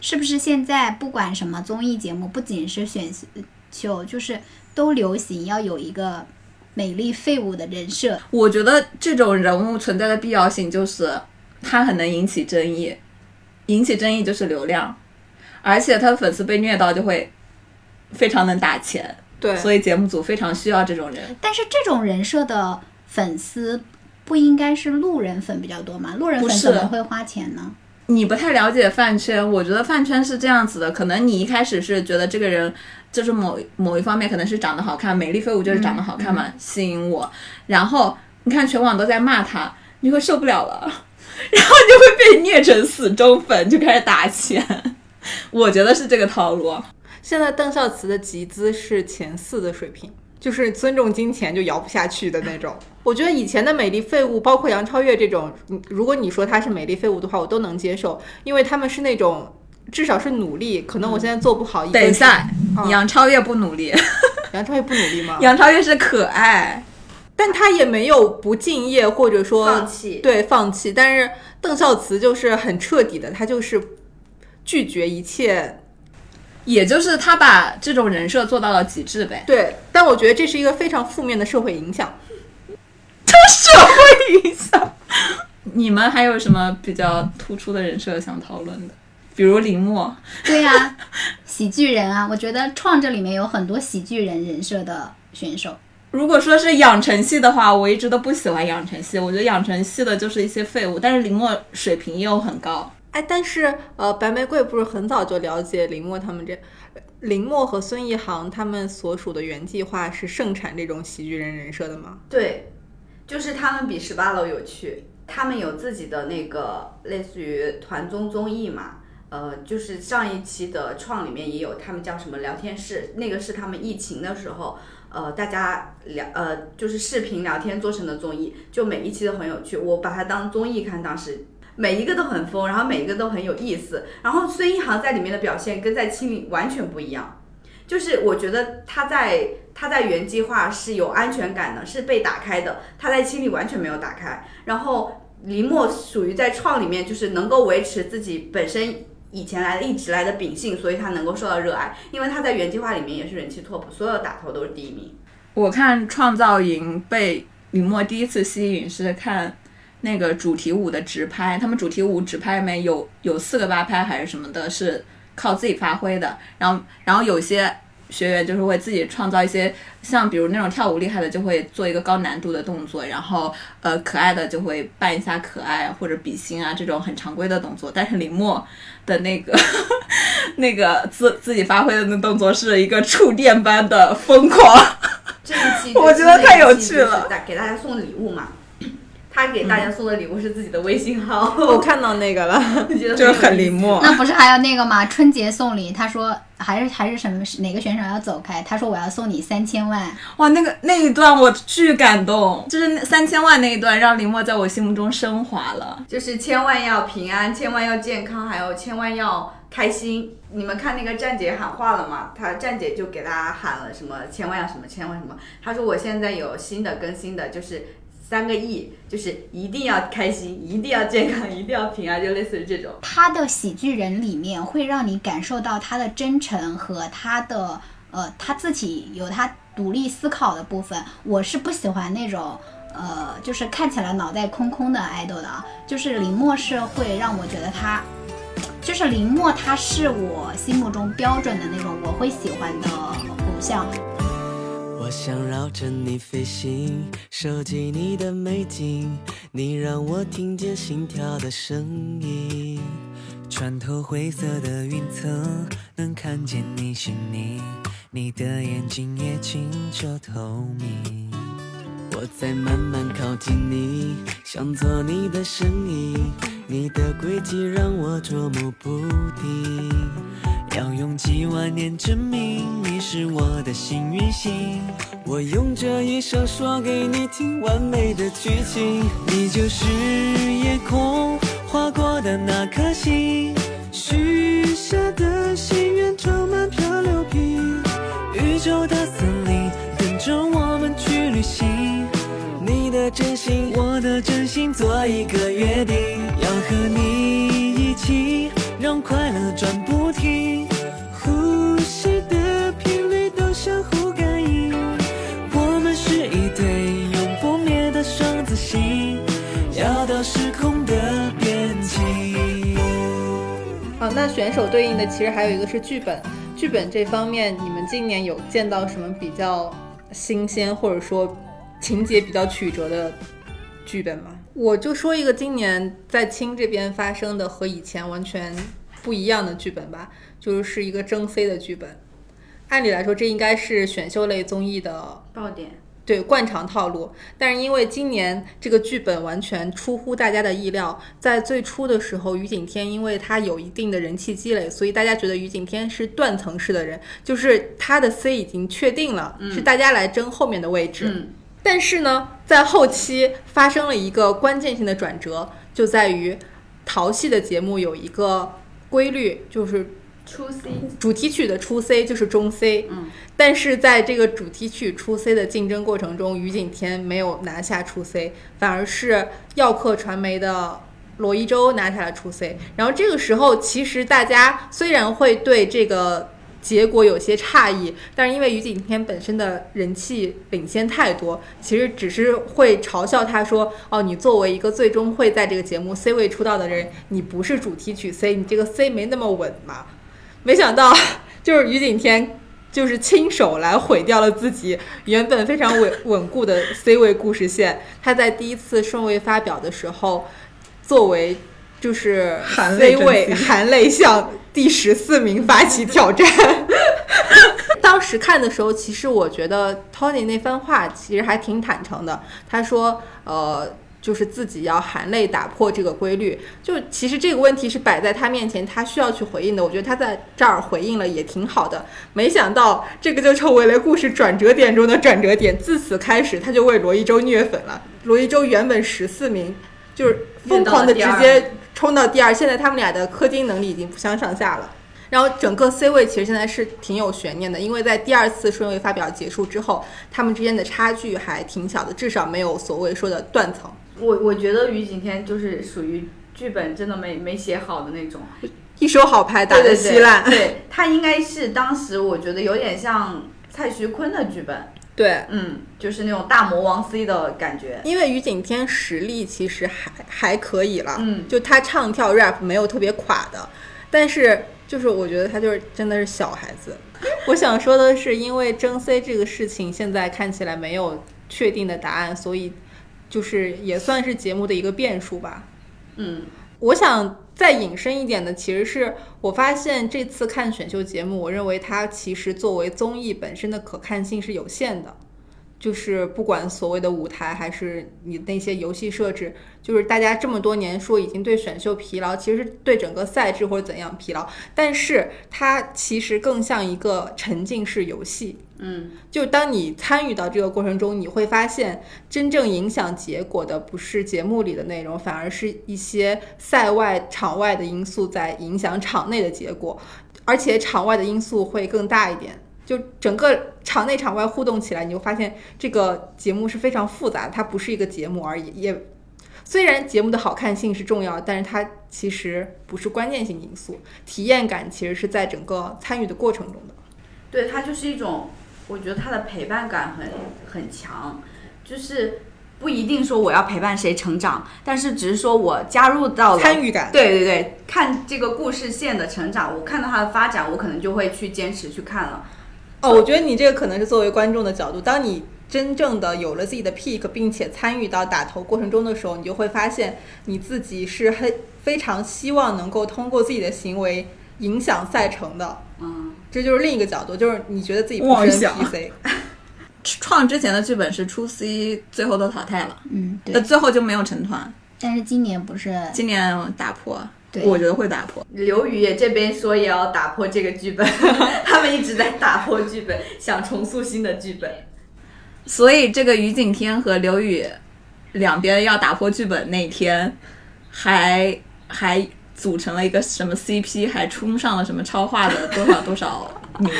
是不是现在不管什么综艺节目，不仅是选秀，就是都流行要有一个美丽废物的人设。我觉得这种人物存在的必要性就是他很能引起争议，引起争议就是流量，而且他的粉丝被虐到就会非常能打钱。对，所以节目组非常需要这种人。但是这种人设的粉丝不应该是路人粉比较多吗？路人粉怎么会花钱呢？你不太了解饭圈，我觉得饭圈是这样子的，可能你一开始是觉得这个人就是某某一方面可能是长得好看，美丽废物就是长得好看嘛，吸引我。然后你看全网都在骂他，你会受不了了，[laughs] 然后你就会被虐成死忠粉，就开始打钱。我觉得是这个套路。现在邓孝慈的集资是前四的水平。就是尊重金钱就摇不下去的那种。我觉得以前的美丽废物，包括杨超越这种，如果你说她是美丽废物的话，我都能接受，因为他们是那种至少是努力。可能我现在做不好。等一下，杨超越不努力。[laughs] 杨超越不努力吗？杨超越是可爱，但她也没有不敬业或者说放弃。对，放弃。但是邓孝慈就是很彻底的，他就是拒绝一切。也就是他把这种人设做到了极致呗。对，但我觉得这是一个非常负面的社会影响。社会影响？你们还有什么比较突出的人设想讨论的？比如林默。对呀，喜剧人啊，我觉得创这里面有很多喜剧人人设的选手。如果说是养成系的话，我一直都不喜欢养成系，我觉得养成系的就是一些废物。但是林默水平又很高。哎，但是呃，白玫瑰不是很早就了解林默他们这，林默和孙一航他们所属的原计划是盛产这种喜剧人人设的吗？对，就是他们比十八楼有趣，他们有自己的那个类似于团综综艺嘛，呃，就是上一期的创里面也有，他们叫什么聊天室，那个是他们疫情的时候，呃，大家聊呃就是视频聊天做成的综艺，就每一期都很有趣，我把它当综艺看，当时。每一个都很疯，然后每一个都很有意思。然后孙一航在里面的表现跟在青里完全不一样，就是我觉得他在他在原计划是有安全感的，是被打开的。他在青里完全没有打开。然后林默属于在创里面就是能够维持自己本身以前来的一直来的秉性，所以他能够受到热爱。因为他在原计划里面也是人气 top，所有打头都是第一名。我看创造营被李默第一次吸引是看。那个主题舞的直拍，他们主题舞直拍里面有有四个八拍还是什么的，是靠自己发挥的。然后，然后有些学员就是会自己创造一些，像比如那种跳舞厉害的，就会做一个高难度的动作，然后呃可爱的就会扮一下可爱或者比心啊这种很常规的动作。但是林默的那个 [laughs] 那个自自己发挥的那动作是一个触电般的疯狂。这一期 [laughs] 我觉得太有趣了，大给大家送礼物嘛。他给大家送的礼物是自己的微信号，我看到那个了，[laughs] 就是很临摹。[laughs] 那不是还有那个吗？春节送礼，他说还是还是什么哪个选手要走开？他说我要送你三千万。哇，那个那一段我巨感动，就是那三千万那一段让林墨在我心目中升华了。就是千万要平安，千万要健康，还有千万要开心。你们看那个站姐喊话了吗？他站姐就给大家喊了什么千万要什么千万什么。他说我现在有新的更新的，就是。三个亿就是一定要开心，一定要健康，一定要平安，就类似于这种。他的喜剧人里面会让你感受到他的真诚和他的呃他自己有他独立思考的部分。我是不喜欢那种呃就是看起来脑袋空空的爱豆的啊。就是林默是会让我觉得他，就是林默他是我心目中标准的那种我会喜欢的偶像。我想绕着你飞行，收集你的美景，你让我听见心跳的声音。穿透灰色的云层，能看见你心里，你的眼睛也清澈透明。我在慢慢靠近你，想做你的声音，你的轨迹让我捉摸不定。要用几万年证明你是我的幸运星，我用这一生说给你听完美的剧情。你就是夜空划过的那颗星，许下的心愿装满漂流瓶，宇宙的森林等着我们去旅行。的真心我的真心做一个约定要和你一起让快乐转不停呼吸的频率都相互感应我们是一对永不灭的双子星要到时空的边境好那选手对应的其实还有一个是剧本。剧本这方面你们今年有见到什么比较新鲜或者说情节比较曲折的剧本吗？我就说一个今年在青这边发生的和以前完全不一样的剧本吧，就是一个争 C 的剧本。按理来说，这应该是选秀类综艺的爆点。对惯常套路，但是因为今年这个剧本完全出乎大家的意料，在最初的时候，于景天因为他有一定的人气积累，所以大家觉得于景天是断层式的人，就是他的 C 已经确定了，是大家来争后面的位置。但是呢，在后期发生了一个关键性的转折，就在于淘系的节目有一个规律，就是。出 C 主题曲的出 C 就是中 C，嗯，但是在这个主题曲出 C 的竞争过程中，于景天没有拿下出 C，反而是耀客传媒的罗一舟拿下了初 C。然后这个时候，其实大家虽然会对这个结果有些诧异，但是因为于景天本身的人气领先太多，其实只是会嘲笑他说：“哦，你作为一个最终会在这个节目 C 位出道的人，你不是主题曲 C，你这个 C 没那么稳嘛。”没想到，[laughs] 就是于景天，就是亲手来毁掉了自己原本非常稳稳固的 C 位故事线。他在第一次顺位发表的时候，作为就是 C 位，[laughs] 含泪向第十四名发起挑战。[laughs] 当时看的时候，其实我觉得 Tony 那番话其实还挺坦诚的。他说：“呃。”就是自己要含泪打破这个规律，就其实这个问题是摆在他面前，他需要去回应的。我觉得他在这儿回应了也挺好的。没想到这个就成为了故事转折点中的转折点，自此开始他就为罗一舟虐粉了。罗一舟原本十四名，就是疯狂的直接冲到第二，现在他们俩的氪金能力已经不相上下了。然后整个 C 位其实现在是挺有悬念的，因为在第二次顺位发表结束之后，他们之间的差距还挺小的，至少没有所谓说的断层。我我觉得于景天就是属于剧本真的没没写好的那种，一手好牌打得稀烂。对他应该是当时我觉得有点像蔡徐坤的剧本。对，嗯，就是那种大魔王 C 的感觉。因为于景天实力其实还还可以了，嗯，就他唱跳 rap 没有特别垮的，但是就是我觉得他就是真的是小孩子。[laughs] 我想说的是，因为争 C 这个事情现在看起来没有确定的答案，所以。就是也算是节目的一个变数吧。嗯，我想再引申一点的，其实是我发现这次看选秀节目，我认为它其实作为综艺本身的可看性是有限的。就是不管所谓的舞台还是你那些游戏设置，就是大家这么多年说已经对选秀疲劳，其实对整个赛制或者怎样疲劳，但是它其实更像一个沉浸式游戏。嗯，就当你参与到这个过程中，你会发现真正影响结果的不是节目里的内容，反而是一些赛外、场外的因素在影响场内的结果，而且场外的因素会更大一点。就整个场内场外互动起来，你就发现这个节目是非常复杂，它不是一个节目而已。也虽然节目的好看性是重要，但是它其实不是关键性因素，体验感其实是在整个参与的过程中的。对，它就是一种，我觉得他的陪伴感很很强，就是不一定说我要陪伴谁成长，但是只是说我加入到了参与感，对对对，看这个故事线的成长，我看到它的发展，我可能就会去坚持去看了。哦，我觉得你这个可能是作为观众的角度，当你真正的有了自己的 pick，并且参与到打头过程中的时候，你就会发现你自己是很非常希望能够通过自己的行为影响赛程的。嗯，这就是另一个角度，就是你觉得自己不是 NPC。[laughs] 创之前的剧本是初 C 最后都淘汰了，嗯，那对。最后就没有成团。但是今年不是今年打破，对我觉得会打破。刘宇也这边说也要打破这个剧本，[laughs] [laughs] 他们一直在打破剧本，想重塑新的剧本。所以这个于景天和刘宇两边要打破剧本那天，还还组成了一个什么 CP，还冲上了什么超话的 [laughs] 多少多少名。[laughs]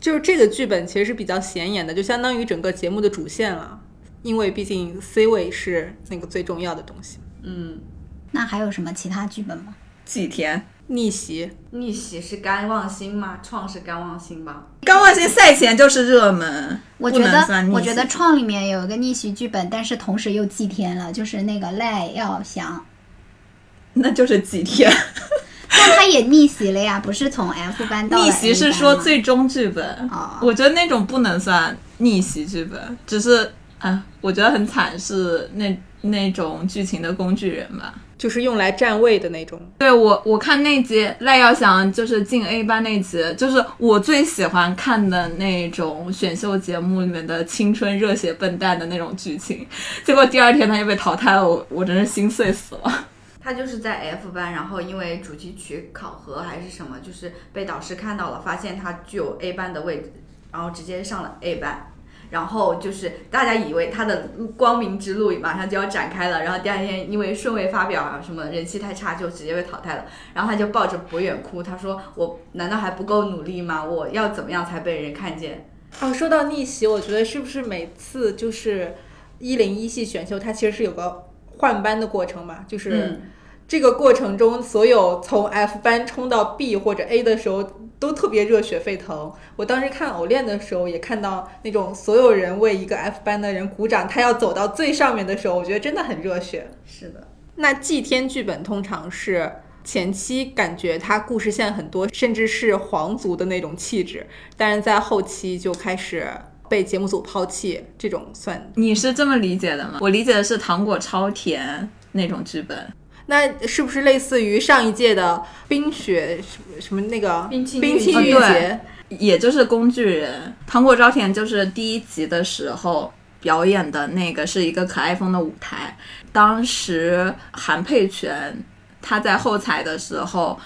就是这个剧本其实是比较显眼的，就相当于整个节目的主线了，因为毕竟 C 位是那个最重要的东西。嗯，那还有什么其他剧本吗？祭天，逆袭，逆袭是甘望星吗？创是甘望星吧？甘望星赛前就是热门，我觉得我觉得创里面有一个逆袭剧本，但是同时又祭天了，就是那个赖耀祥，[laughs] 那就是几天。[laughs] 但他也逆袭了呀，不是从 F 班到了逆袭是说最终剧本，哦我觉得那种不能算逆袭剧本，只是啊，我觉得很惨是那那种剧情的工具人吧。就是用来占位的那种。对我，我看那集赖耀祥就是进 A 班那集，就是我最喜欢看的那种选秀节目里面的青春热血笨蛋的那种剧情。结果第二天他就被淘汰了，我我真是心碎死了。他就是在 F 班，然后因为主题曲考核还是什么，就是被导师看到了，发现他具有 A 班的位置，然后直接上了 A 班。然后就是大家以为他的光明之路马上就要展开了，然后第二天因为顺位发表啊什么人气太差，就直接被淘汰了。然后他就抱着博远哭，他说：“我难道还不够努力吗？我要怎么样才被人看见哦，说到逆袭，我觉得是不是每次就是一零一系选秀，它其实是有个换班的过程嘛？就是嗯这个过程中，所有从 F 班冲到 B 或者 A 的时候，都特别热血沸腾。我当时看偶练的时候，也看到那种所有人为一个 F 班的人鼓掌，他要走到最上面的时候，我觉得真的很热血。？”是的，那祭天剧本通常是前期感觉它故事线很多，甚至是皇族的那种气质，但是在后期就开始被节目组抛弃，这种算你是这么理解的吗？我理解的是糖果超甜那种剧本。那是不是类似于上一届的冰雪什么什么那个冰淇冰淇浴浴节？也就是工具人。糖果超甜就是第一集的时候表演的那个是一个可爱风的舞台，当时韩佩泉他在后采的时候。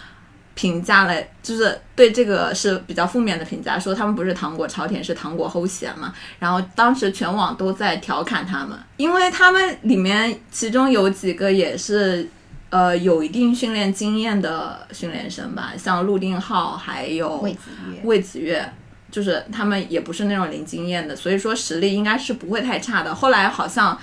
评价了，就是对这个是比较负面的评价，说他们不是糖果超甜，是糖果齁咸嘛。然后当时全网都在调侃他们，因为他们里面其中有几个也是呃有一定训练经验的训练生吧，像陆定浩还有魏子越，魏子越，就是他们也不是那种零经验的，所以说实力应该是不会太差的。后来好像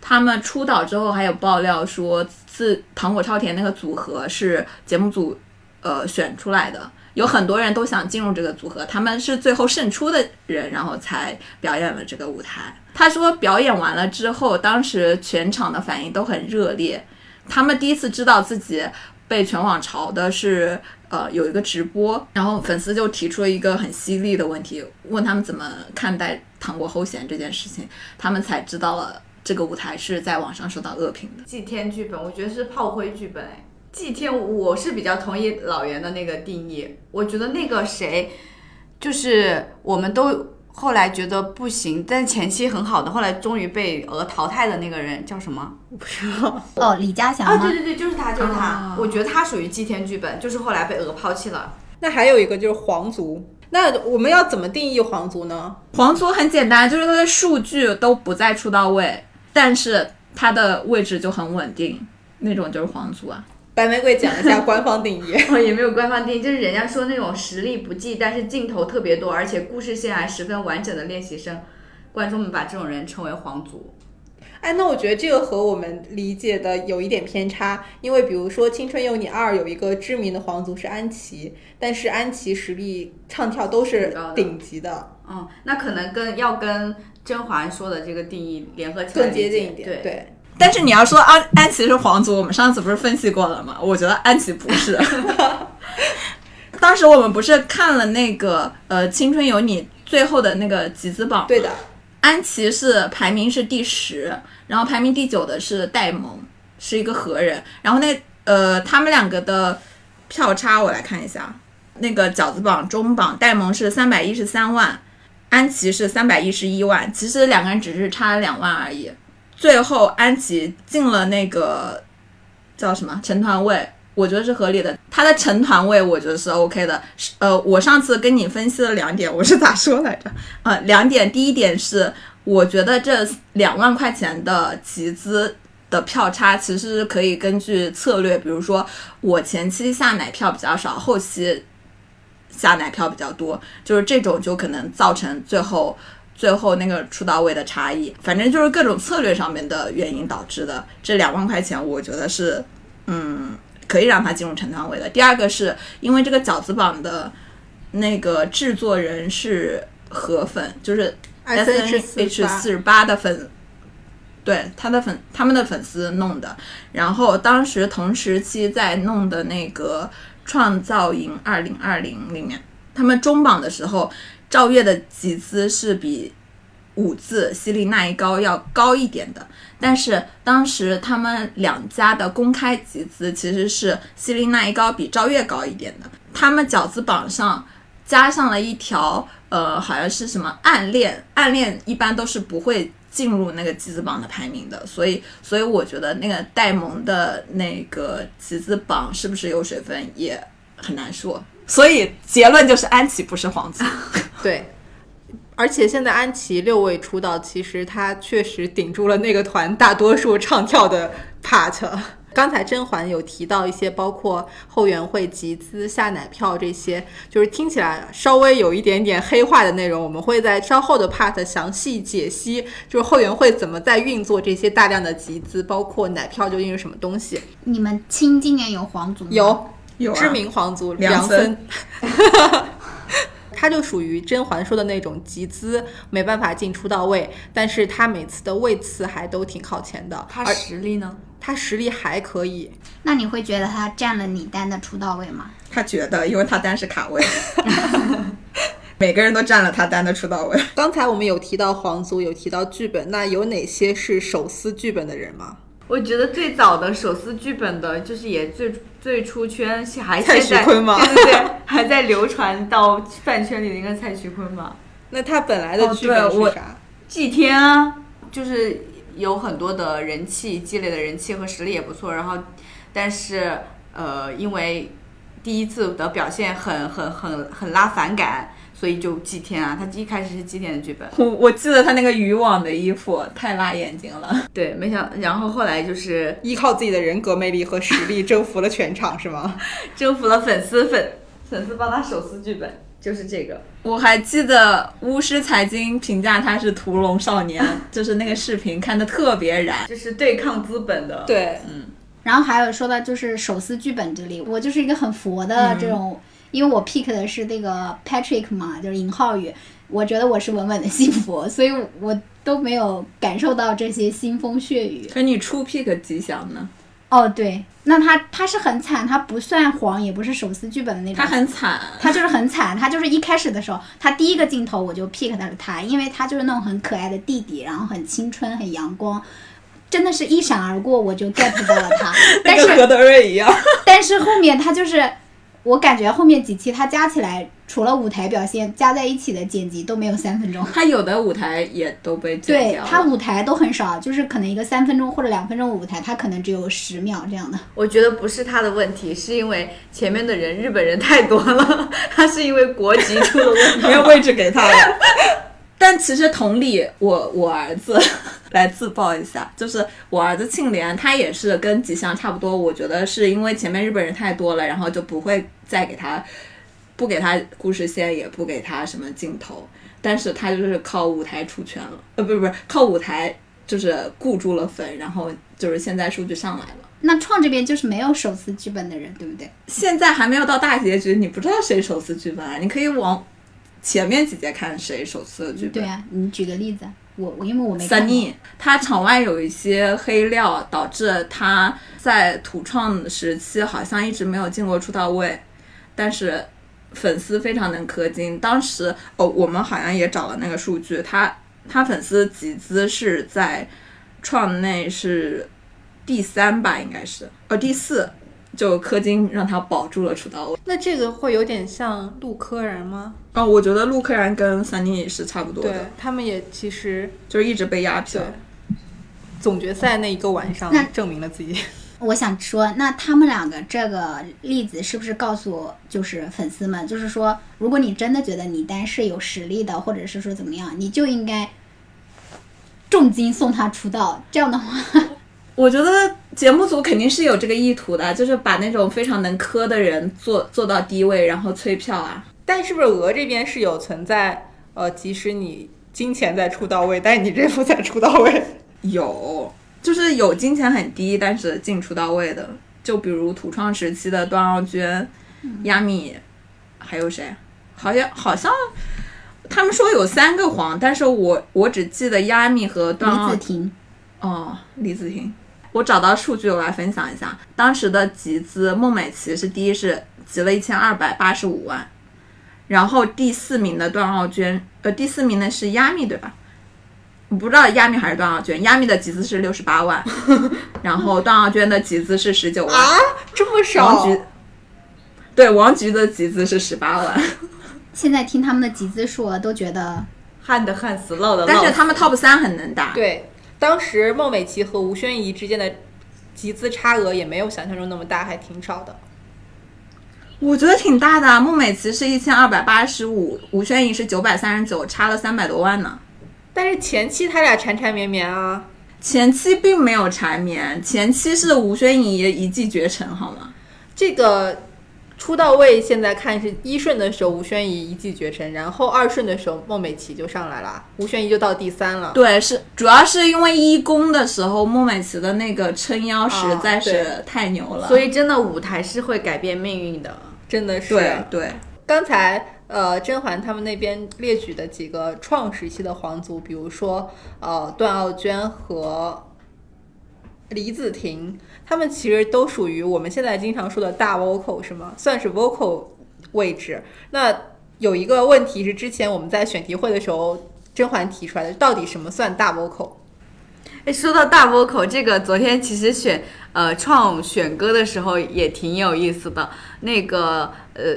他们出道之后，还有爆料说自糖果超甜那个组合是节目组呃选出来的，有很多人都想进入这个组合，他们是最后胜出的人，然后才表演了这个舞台。他说表演完了之后，当时全场的反应都很热烈，他们第一次知道自己被全网嘲的是，呃，有一个直播，然后粉丝就提出了一个很犀利的问题，问他们怎么看待糖果齁咸这件事情，他们才知道了这个舞台是在网上受到恶评的。祭天剧本，我觉得是炮灰剧本。哎，祭天我是比较同意老袁的那个定义，我觉得那个谁，就是我们都后来觉得不行，但前期很好的，后来终于被鹅淘汰的那个人叫什么？我不知道哦，李嘉祥啊，对？对对，就是他，就是他。啊我觉得他属于祭天剧本，就是后来被鹅抛弃了。那还有一个就是皇族，那我们要怎么定义皇族呢？皇族很简单，就是他的数据都不在出到位，但是他的位置就很稳定，那种就是皇族啊。白玫瑰讲一下官方定义。[laughs] 哦，也没有官方定义，就是人家说那种实力不济，但是镜头特别多，而且故事线还十分完整的练习生，观众们把这种人称为皇族。哎，那我觉得这个和我们理解的有一点偏差，因为比如说《青春有你二》有一个知名的皇族是安琪，但是安琪实力唱跳都是顶级的，嗯，那可能跟要跟甄嬛说的这个定义联合起来更接近一点。对，对，但是你要说安安琪是皇族，我们上次不是分析过了吗？我觉得安琪不是。[laughs] 当时我们不是看了那个呃《青春有你》最后的那个集资榜，对的，安琪是排名是第十，然后排名第九的是戴蒙，是一个何人。然后那呃，他们两个的票差我来看一下，那个饺子榜中榜，戴蒙是三百一十三万，安琪是三百一十一万，其实两个人只是差了两万而已。最后安琪进了那个叫什么成团位，我觉得是合理的。他的成团位我觉得是 OK 的。呃，我上次跟你分析了两点，我是咋说来着？[laughs] 呃，两点，第一点是我觉得这两万块钱的集资的票差其实可以根据策略，比如说我前期下奶票比较少，后期下奶票比较多，就是这种就可能造成最后最后那个出道位的差异。反正就是各种策略上面的原因导致的。这两万块钱，我觉得是嗯可以让他进入成团位的。第二个是因为这个饺子榜的那个制作人是河粉，就是 S S H N 四 H 四十八的粉，对他的粉他们的粉丝弄的。然后当时同时期在弄的那个《创造营二零二零》里面，他们中榜的时候，赵月的集资是比五字犀利那一高要高一点的。但是当时他们两家的公开集资其实是犀利那一高比赵月高一点的。他们饺子榜上加上了一条，呃，好像是什么暗恋，暗恋一般都是不会进入那个集资榜的排名的，所以，所以我觉得那个戴蒙的那个集资榜是不是有水分也很难说。所以结论就是安琪不是皇子。对。而且现在安琪六位出道，其实她确实顶住了那个团大多数唱跳的 part。刚才甄嬛有提到一些，包括后援会集资、下奶票这些，就是听起来稍微有一点点黑化的内容，我们会在稍后的 part 详细解析，就是后援会怎么在运作这些大量的集资，包括奶票究竟是什么东西。你们亲今年有皇族吗？有有啊知名皇族梁梁森 [laughs] 森，他就属于甄嬛说的那种集资没办法进出到位，但是他每次的位次还都挺靠前的，他实力呢？他实力还可以。那你会觉得他占了你单的出道位吗？他觉得，因为他单是卡位，[laughs] 每个人都占了他单的出道位。刚才我们有提到皇族，有提到剧本，那有哪些是手撕剧本的人吗？我觉得最早的手撕剧本的，就是也最最出圈，还蔡现在徐坤吗对对对，还在流传到饭圈里的应该蔡徐坤吧。[laughs] 那他本来的哦剧本是啥？祭天啊，就是有很多的人气积累的人气和实力也不错，然后但是呃，因为第一次的表现很很很很拉反感，所以就祭天啊，他一开始是祭天的剧本，我 [laughs] 我记得他那个渔网的衣服太辣眼睛了。[laughs] 对，没想，然后后来就是依靠自己的人格魅力和实力征服了全场，是吗？[laughs] 征服了粉丝粉粉丝帮他手撕剧本，就是这个。我还记得巫师财经评价他是屠龙少年，就是那个视频看的特别燃。就是对抗资本的，，对，嗯然后还有说到就是手撕剧本这里，我就是一个很佛的这种，因为我 pick 的是那个 Patrick 嘛，就是尹浩宇，我觉得我是稳稳的幸福，[laughs] 所以我都没有感受到这些腥风血雨。可你出 pick 吉祥呢？哦，对，那他他是很惨，他不算黄，也不是手撕剧本的那种，他很惨，他就是很惨，他就是一开始的时候，他第一个镜头我就 pick 的是他，因为他就是那种很可爱的弟弟，然后很青春、很阳光，真的是一闪而过，我就 get 到了他。[laughs] 但是和德瑞一样。但是后面他就是，我感觉后面几期他加起来，除了舞台表现加在一起的剪辑都没有三分钟。他有的舞台也都被剪对掉了。他舞台都很少，就是可能一个三分钟或者两分钟的舞台，他可能只有十秒这样的。我觉得不是他的问题，是因为前面的人日本人太多了，[laughs] 他是因为国籍出了问题。没有位置给他了。但其实同理，我我儿子 [laughs] 来自曝一下，就是我儿子庆怜，他也是跟吉祥差不多。我觉得是因为前面日本人太多了，然后就不会再给他不给他故事线，也不给他什么镜头，但是他就是靠舞台出圈了，呃，不是不是靠舞台就是固住了粉，然后就是现在数据上来了。那创这边就是没有手撕剧本的人，对不对？现在还没有到大结局，你不知道谁手撕剧本啊？你可以往前面几节看谁首次的剧本。对啊，你举个例子，我我因为我没。三逆，他场外有一些黑料，导致他在土创时期好像一直没有进过出道位，但是粉丝非常能氪金。当时哦，我们好像也找了那个数据，他他粉丝集资是在创内是第三吧，应该是哦第四，就氪金让他保住了出道位。那这个会有点像陆柯燃吗？哦，我觉得陆柯燃跟三妮是差不多对的，他们也其实就是一直被压票。总决赛那一个晚上证明了自己。[laughs] 我想说，那他们两个这个例子是不是告诉就是粉丝们，就是说，如果你真的觉得你丹是有实力的，或者是说怎么样，你就应该重金送他出道。这样的话，我觉得节目组肯定是有这个意图的，就是把那种非常能磕的人做做到低位，然后催票啊。但是不是俄这边是有存在？呃，即使你金钱在出到位，但是你这不在出到位。[laughs] 有，就是有金钱很低，但是进出到位的，就比如土创时期的段奥娟、亚米，还有谁？好像好像他们说有三个黄，但是我我只记得亚米和段奥李子婷，哦，李子婷，我找到数据，我来分享一下。当时的集资，孟美岐是第一，是集了一千二百八十五万，然后第四名的段奥娟，呃，第四名的是亚米，对吧？我不知道亚米还是段奥娟，亚米的集资是六十八万，然后段奥娟的集资是十九万，啊，这么少？王菊，对，王菊的集资是十八万，现在听他们的集资数额都觉得旱的旱死，涝的涝。但是他们 top 三很能打，对，当时孟美岐和吴宣仪之间的集资差额也没有想象中那么大，还挺少的。我觉得挺大的啊。孟美岐是一千二百八十五，吴宣仪是九百三十九，差了三百多万呢。但是前期他俩缠缠绵绵啊，前期并没有缠绵，前期是吴宣仪一骑绝尘，好吗？这个出道位现在看是一顺的时候吴宣仪一骑绝尘，然后二顺的时候孟美岐就上来了，吴宣仪就到第三了。对，是主要是因为一公的时候，孟美岐的那个撑腰实在是太牛了，所以真的舞台是会改变命运的。真的是对对，刚才呃，甄嬛他们那边列举的几个创时期的皇族，比如说呃，段奥娟和李子婷，他们其实都属于我们现在经常说的大 vocal 是吗？算是 vocal 位置。那有一个问题是，之前我们在选题会的时候，甄嬛提出来的，到底什么算大 vocal？哎，说到大 vocal 这个，昨天其实选呃创选歌的时候也挺有意思的。那个呃，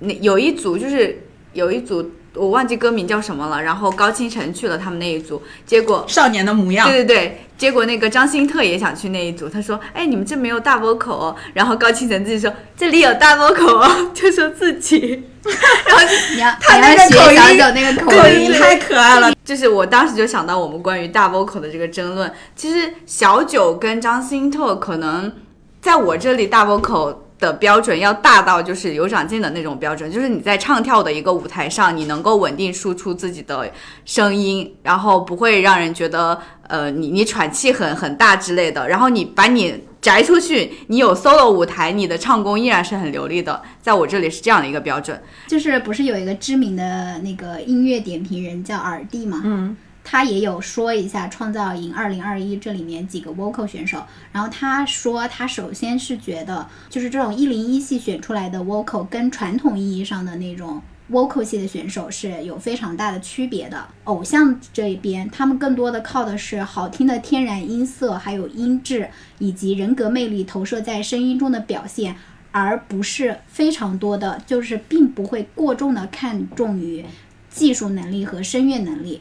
那有一组就是有一组我忘记歌名叫什么了，然后高清晨去了他们那一组，结果少年的模样，对对对，结果那个张新特也想去那一组，他说：“哎，你们这没有大 vocal 哦。”然后高清晨自己说：“这里有大 vocal 哦。”就说自己，[laughs] 然后就你要他那个口音小九那个口音，太可爱了。就是我当时就想到我们关于大 vocal 的这个争论。其实小九跟张新特可能在我这里大 vocal 的标准要大到就是有长进的那种标准，就是你在唱跳的一个舞台上，你能够稳定输出自己的声音，然后不会让人觉得呃你你喘气很很大之类的，然后你把你摘出去，你有 solo 舞台，你的唱功依然是很流利的，在我这里是这样的一个标准。就是不是有一个知名的那个音乐点评人叫耳帝嘛？嗯，他也有说一下《创造营二零二一》这里面几个 vocal 选手，然后他说他首先是觉得，就是这种一零一系选出来的 vocal 跟传统意义上的那种 vocal 系的选手是有非常大的区别的。偶像这一边，他们更多的靠的是好听的天然音色，还有音质以及人格魅力投射在声音中的表现。而不是非常多的，就是并不会过重的看重于技术能力和声乐能力。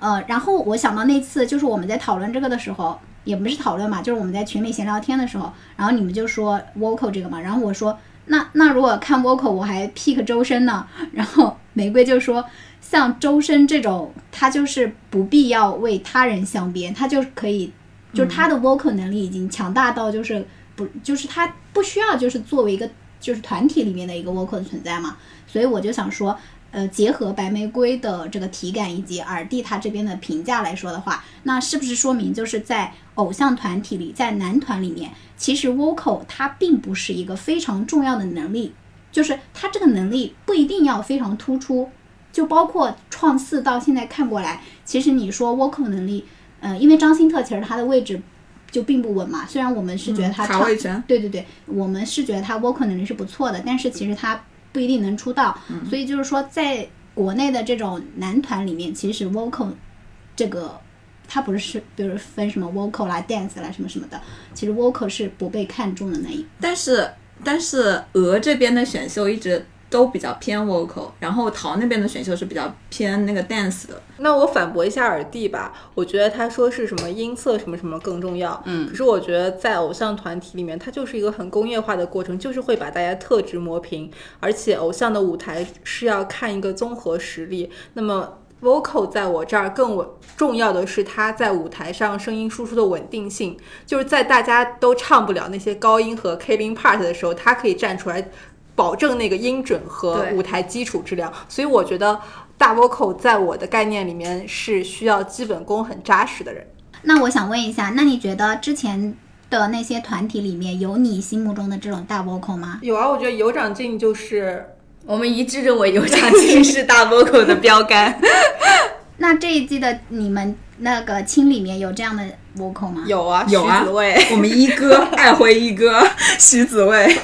呃，然后我想到那次就是我们在讨论这个的时候，也不是讨论嘛，就是我们在群里闲聊天的时候，然后你们就说 vocal 这个嘛，然后我说那那如果看 vocal 我还 pick 周深呢，[laughs] 然后玫瑰就说像周深这种，他就是不必要为他人相编，他就可以，就是他的 vocal 能力已经强大到就是不就是他不需要就是作为一个就是团体里面的一个 vocal 的存在嘛，所以我就想说。呃，结合白玫瑰的这个体感以及耳帝他这边的评价来说的话，那是不是说明就是在偶像团体里，在男团里面，其实 vocal 它并不是一个非常重要的能力，就是它这个能力不一定要非常突出。就包括创四到现在看过来，其实你说 vocal 能力，呃，因为张新特其实他的位置就并不稳嘛，虽然我们是觉得他唱，卡位，对对对，我们是觉得他 vocal 能力是不错的，但是其实他不一定能出道，所以就是说，在国内的这种男团里面，其实 vocal 这个它不是比如分什么 vocal 啦、dance 啦什么什么的，其实 vocal 是不被看重的那一。但是但是俄这边的选秀一直都比较偏 vocal，然后陶那边的选秀是比较偏那个 dance 的。那我反驳一下耳弟吧，我觉得他说是什么音色什么什么更重要，嗯可是我觉得在偶像团体里面，它就是一个很工业化的过程，就是会把大家特质磨平，而且偶像的舞台是要看一个综合实力，那么。vocal 在我这儿更稳，重要的是它在舞台上声音输出的稳定性，就是在大家都唱不了那些高音和 K 零 part 的时候，他可以站出来，保证那个音准和舞台基础质量。所以我觉得大 vocal 在我的概念里面是需要基本功很扎实的人。那我想问一下，那你觉得之前的那些团体里面有你心目中的这种大 vocal 吗？有啊，我觉得有长进就是我们一致认为有长进是大 vocal 的标杆。[laughs] 那这一季的你们那个青里面有这样的 vocal 吗？有啊，有啊徐子未，我们一哥 [laughs] 爱回一哥徐子未，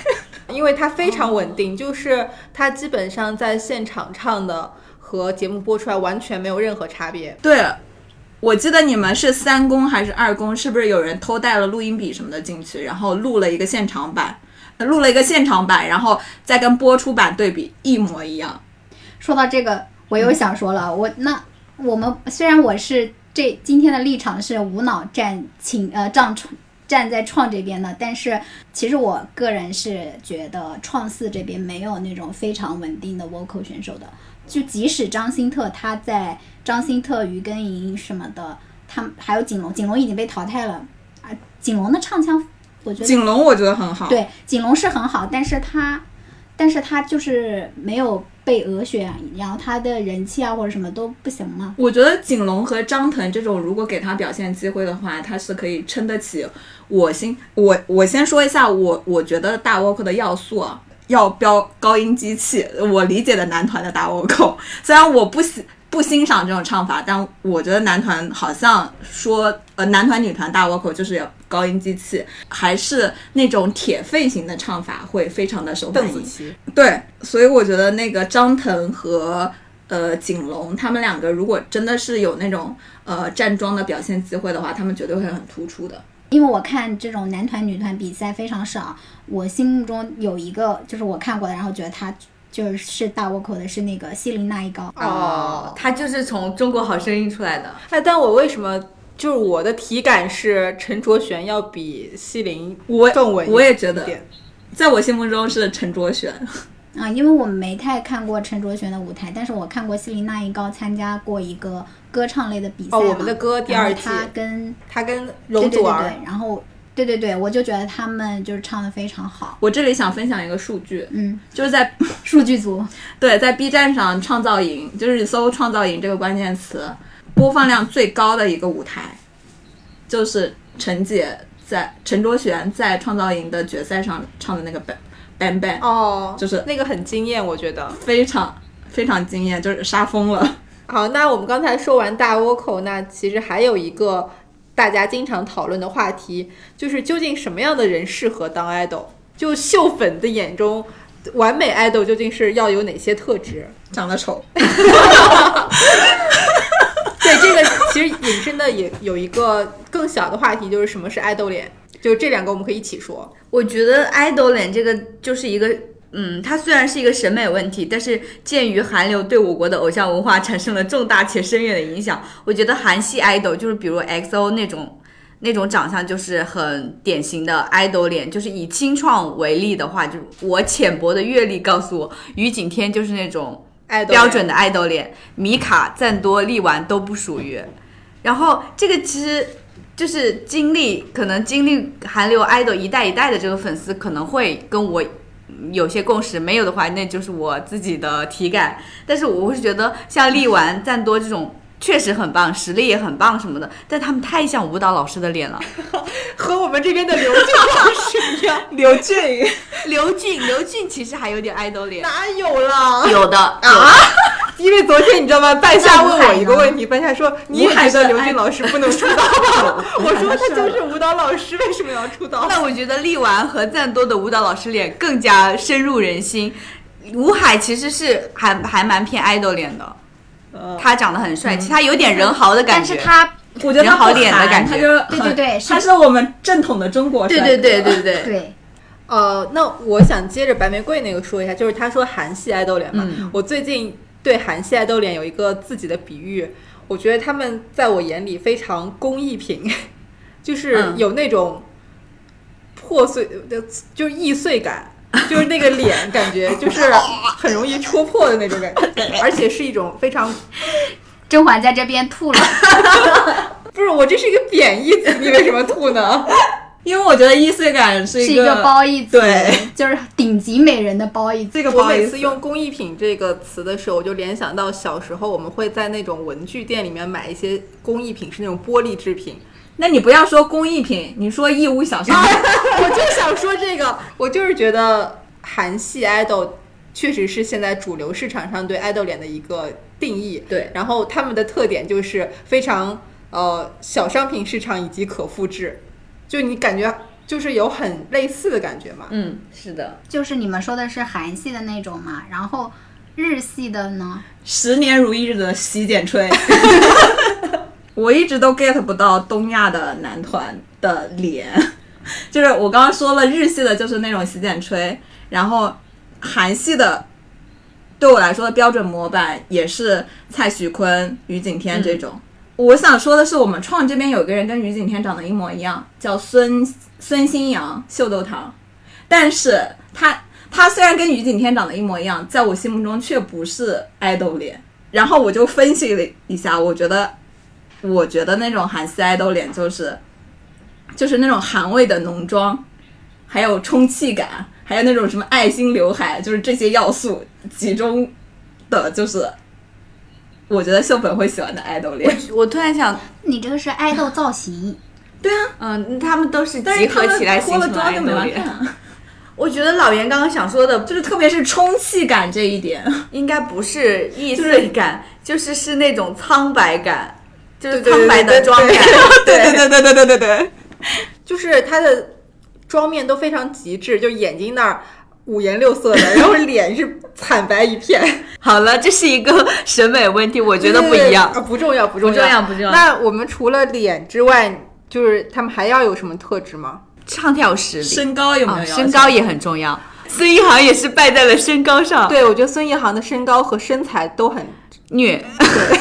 因为他非常稳定，就是他基本上在现场唱的和节目播出来完全没有任何差别。对了，我记得你们是三公还是二公？是不是有人偷带了录音笔什么的进去，然后录了一个现场版，呃录了一个现场版，然后再跟播出版对比，一模一样。说到这个，我又想说了，我那我们虽然我是这今天的立场是无脑站请呃站站在创这边的，但是其实我个人是觉得创四这边没有那种非常稳定的 vocal 选手的，就即使张新特他在张新特、于根莹什么的，他们还有景龙，景龙已经被淘汰了。啊，景龙的唱腔我觉得景龙我觉得很好，对，景龙是很好，但是他，但是他就是没有被俄选，然后他的人气啊或者什么都不行吗。我觉得景龙和张腾这种，如果给他表现机会的话，他是可以撑得起我先。我我先说一下我我觉得大 vocal 的要素啊，要标高音机器。我理解的男团的大 vocal，虽然我不喜不欣赏这种唱法，但我觉得男团好像说呃男团女团大 vocal 就是有高音机器，还是那种铁肺型的唱法会非常的受欢迎。邓紫棋，对，所以我觉得那个张腾和呃景龙他们两个，如果真的是有那种呃站桩的表现机会的话，他们绝对会很突出的。因为我看这种男团、女团比赛非常少，我心目中有一个就是我看过的，然后觉得他就是大 vocal 的是那个希林娜依高。哦，他就是从中国好声音出来的。哎，但我为什么就是我的体感是陈卓璇要比西林我更稳我也觉得在我心目中是陈卓璇，[laughs] 啊，因为我没太看过陈卓璇的舞台，但是我看过希林娜依高参加过一个歌唱类的比赛哦，我们的歌第二季，他跟他跟容祖儿，然后对对对，我就觉得他们就是唱的非常好。我这里想分享一个数据，嗯，就是在 [laughs] 数据组，对在 B 站上创造营，就是你搜“创造营”这个关键词，播放量最高的一个舞台，就是陈姐在陈卓璇在创造营的决赛上唱的那个 ban ban ban，哦，就是那个很惊艳，我觉得。非常非常惊艳，就是杀疯了。好，那我们刚才说完大倭寇，那其实还有一个大家经常讨论的话题，就是究竟什么样的人适合当 idol？就秀粉的眼中，完美 idol 究竟是要有哪些特质？长得丑，[laughs] 对，这个其实引申的也有一个更小的话题，就是什么是爱豆脸。就这两个我们可以一起说。我觉得爱豆脸这个就是一个，嗯，它虽然是一个审美问题，但是鉴于韩流对我国的偶像文化产生了重大且深远的影响，我觉得韩系爱豆就是比如 XO 那种。那种长相就是很典型的爱豆脸，就是以清创为例的话，就我浅薄的阅历告诉我，于景天就是那种标准的爱豆脸，米卡、赞多、力丸都不属于。然后这个其实就是经历，可能经历韩流爱豆一代一代的这个粉丝可能会跟我有些共识，没有的话那就是我自己的体感。但是我会觉得像力丸、赞多这种。确实很棒，实力也很棒什么的，但他们太像舞蹈老师的脸了，[laughs] 和我们这边的刘俊老师一样。[laughs] 刘俊，[laughs] 刘俊，刘俊其实还有点爱豆脸，哪有了？有的啊！因为昨天你知道吗？半夏问我一个问题，半夏说：“你也觉得刘俊老师不能出道吗？” [laughs] 我说：“他就是舞蹈老师，为什么要出道？”那我觉得力丸和赞多的舞蹈老师脸更加深入人心。吴海其实是还还蛮偏爱豆脸的。他长得很帅气，他有点人豪的感觉，但是他我觉得人豪脸的感觉，[laughs] 对对对，他是我们正统的中国帅，对对对对对对。呃，那我想接着白玫瑰那个说一下，就是他说韩系爱豆脸嘛，我最近对韩系爱豆脸有一个自己的比喻，我觉得他们在我眼里非常工艺品，[laughs] 就是有那种破碎的，就是易碎感。就是那个脸，感觉就是很容易戳破的那种感觉，而且是一种非常。[laughs] 甄嬛在这边吐了，[laughs] 不是我这是一个贬义词，你为什么吐呢？因为我觉得易碎感是一个褒义词，对，就是顶级美人的褒义词。这个我每次用工艺品这个词的时候，我就联想到小时候我们会在那种文具店里面买一些工艺品，是那种玻璃制品。那你不要说工艺品，你说义乌小商品。[laughs] 我就想说这个，我就是觉得韩系 idol 确实是现在主流市场上对 idol 脸的一个定义。对，然后他们的特点就是非常呃小商品市场以及可复制，就你感觉就是有很类似的感觉嘛。嗯，是的，就是你们说的是韩系的那种嘛，然后日系的呢？十年如一日的洗剪吹。[laughs] 我一直都 get 不到东亚的男团的脸，[laughs] 就是我刚刚说了，日系的就是那种洗剪吹，然后韩系的对我来说的标准模板也是蔡徐坤、于景天这种。我想说的是，我们创这边有个人跟于景天长得一模一样，叫孙孙新阳，秀豆糖，但是他他虽然跟于景天长得一模一样，在我心目中却不是爱豆脸。然后我就分析了一下，我觉得。我觉得那种韩系爱豆脸就是，就是那种韩味的浓妆，还有充气感，还有那种什么爱心刘海，就是这些要素集中的，就是我觉得秀粉会喜欢的爱豆脸。我我突然想，你这个是爱豆造型。对啊，嗯，他们都是集合起来形成的爱豆脸。[laughs] 我觉得老袁刚刚想说的，就是特别是充气感这一点，应该不是易碎感，就是是那种苍白感。就是苍白的妆感，对对对对对 [laughs] 对对对，就是他的妆面都非常极致，就眼睛那儿五颜六色的，然后脸是惨白一片。[laughs] 好了，这是一个审美问题，我觉得不一样啊，不重要，不重要，不重要。那我们除了脸之外，就是他们还要有什么特质吗？唱跳实力，身高有没有？身高也很重要。孙一航也是败在了身高上。对，我觉得孙一航的身高和身材都很虐。[laughs] 对。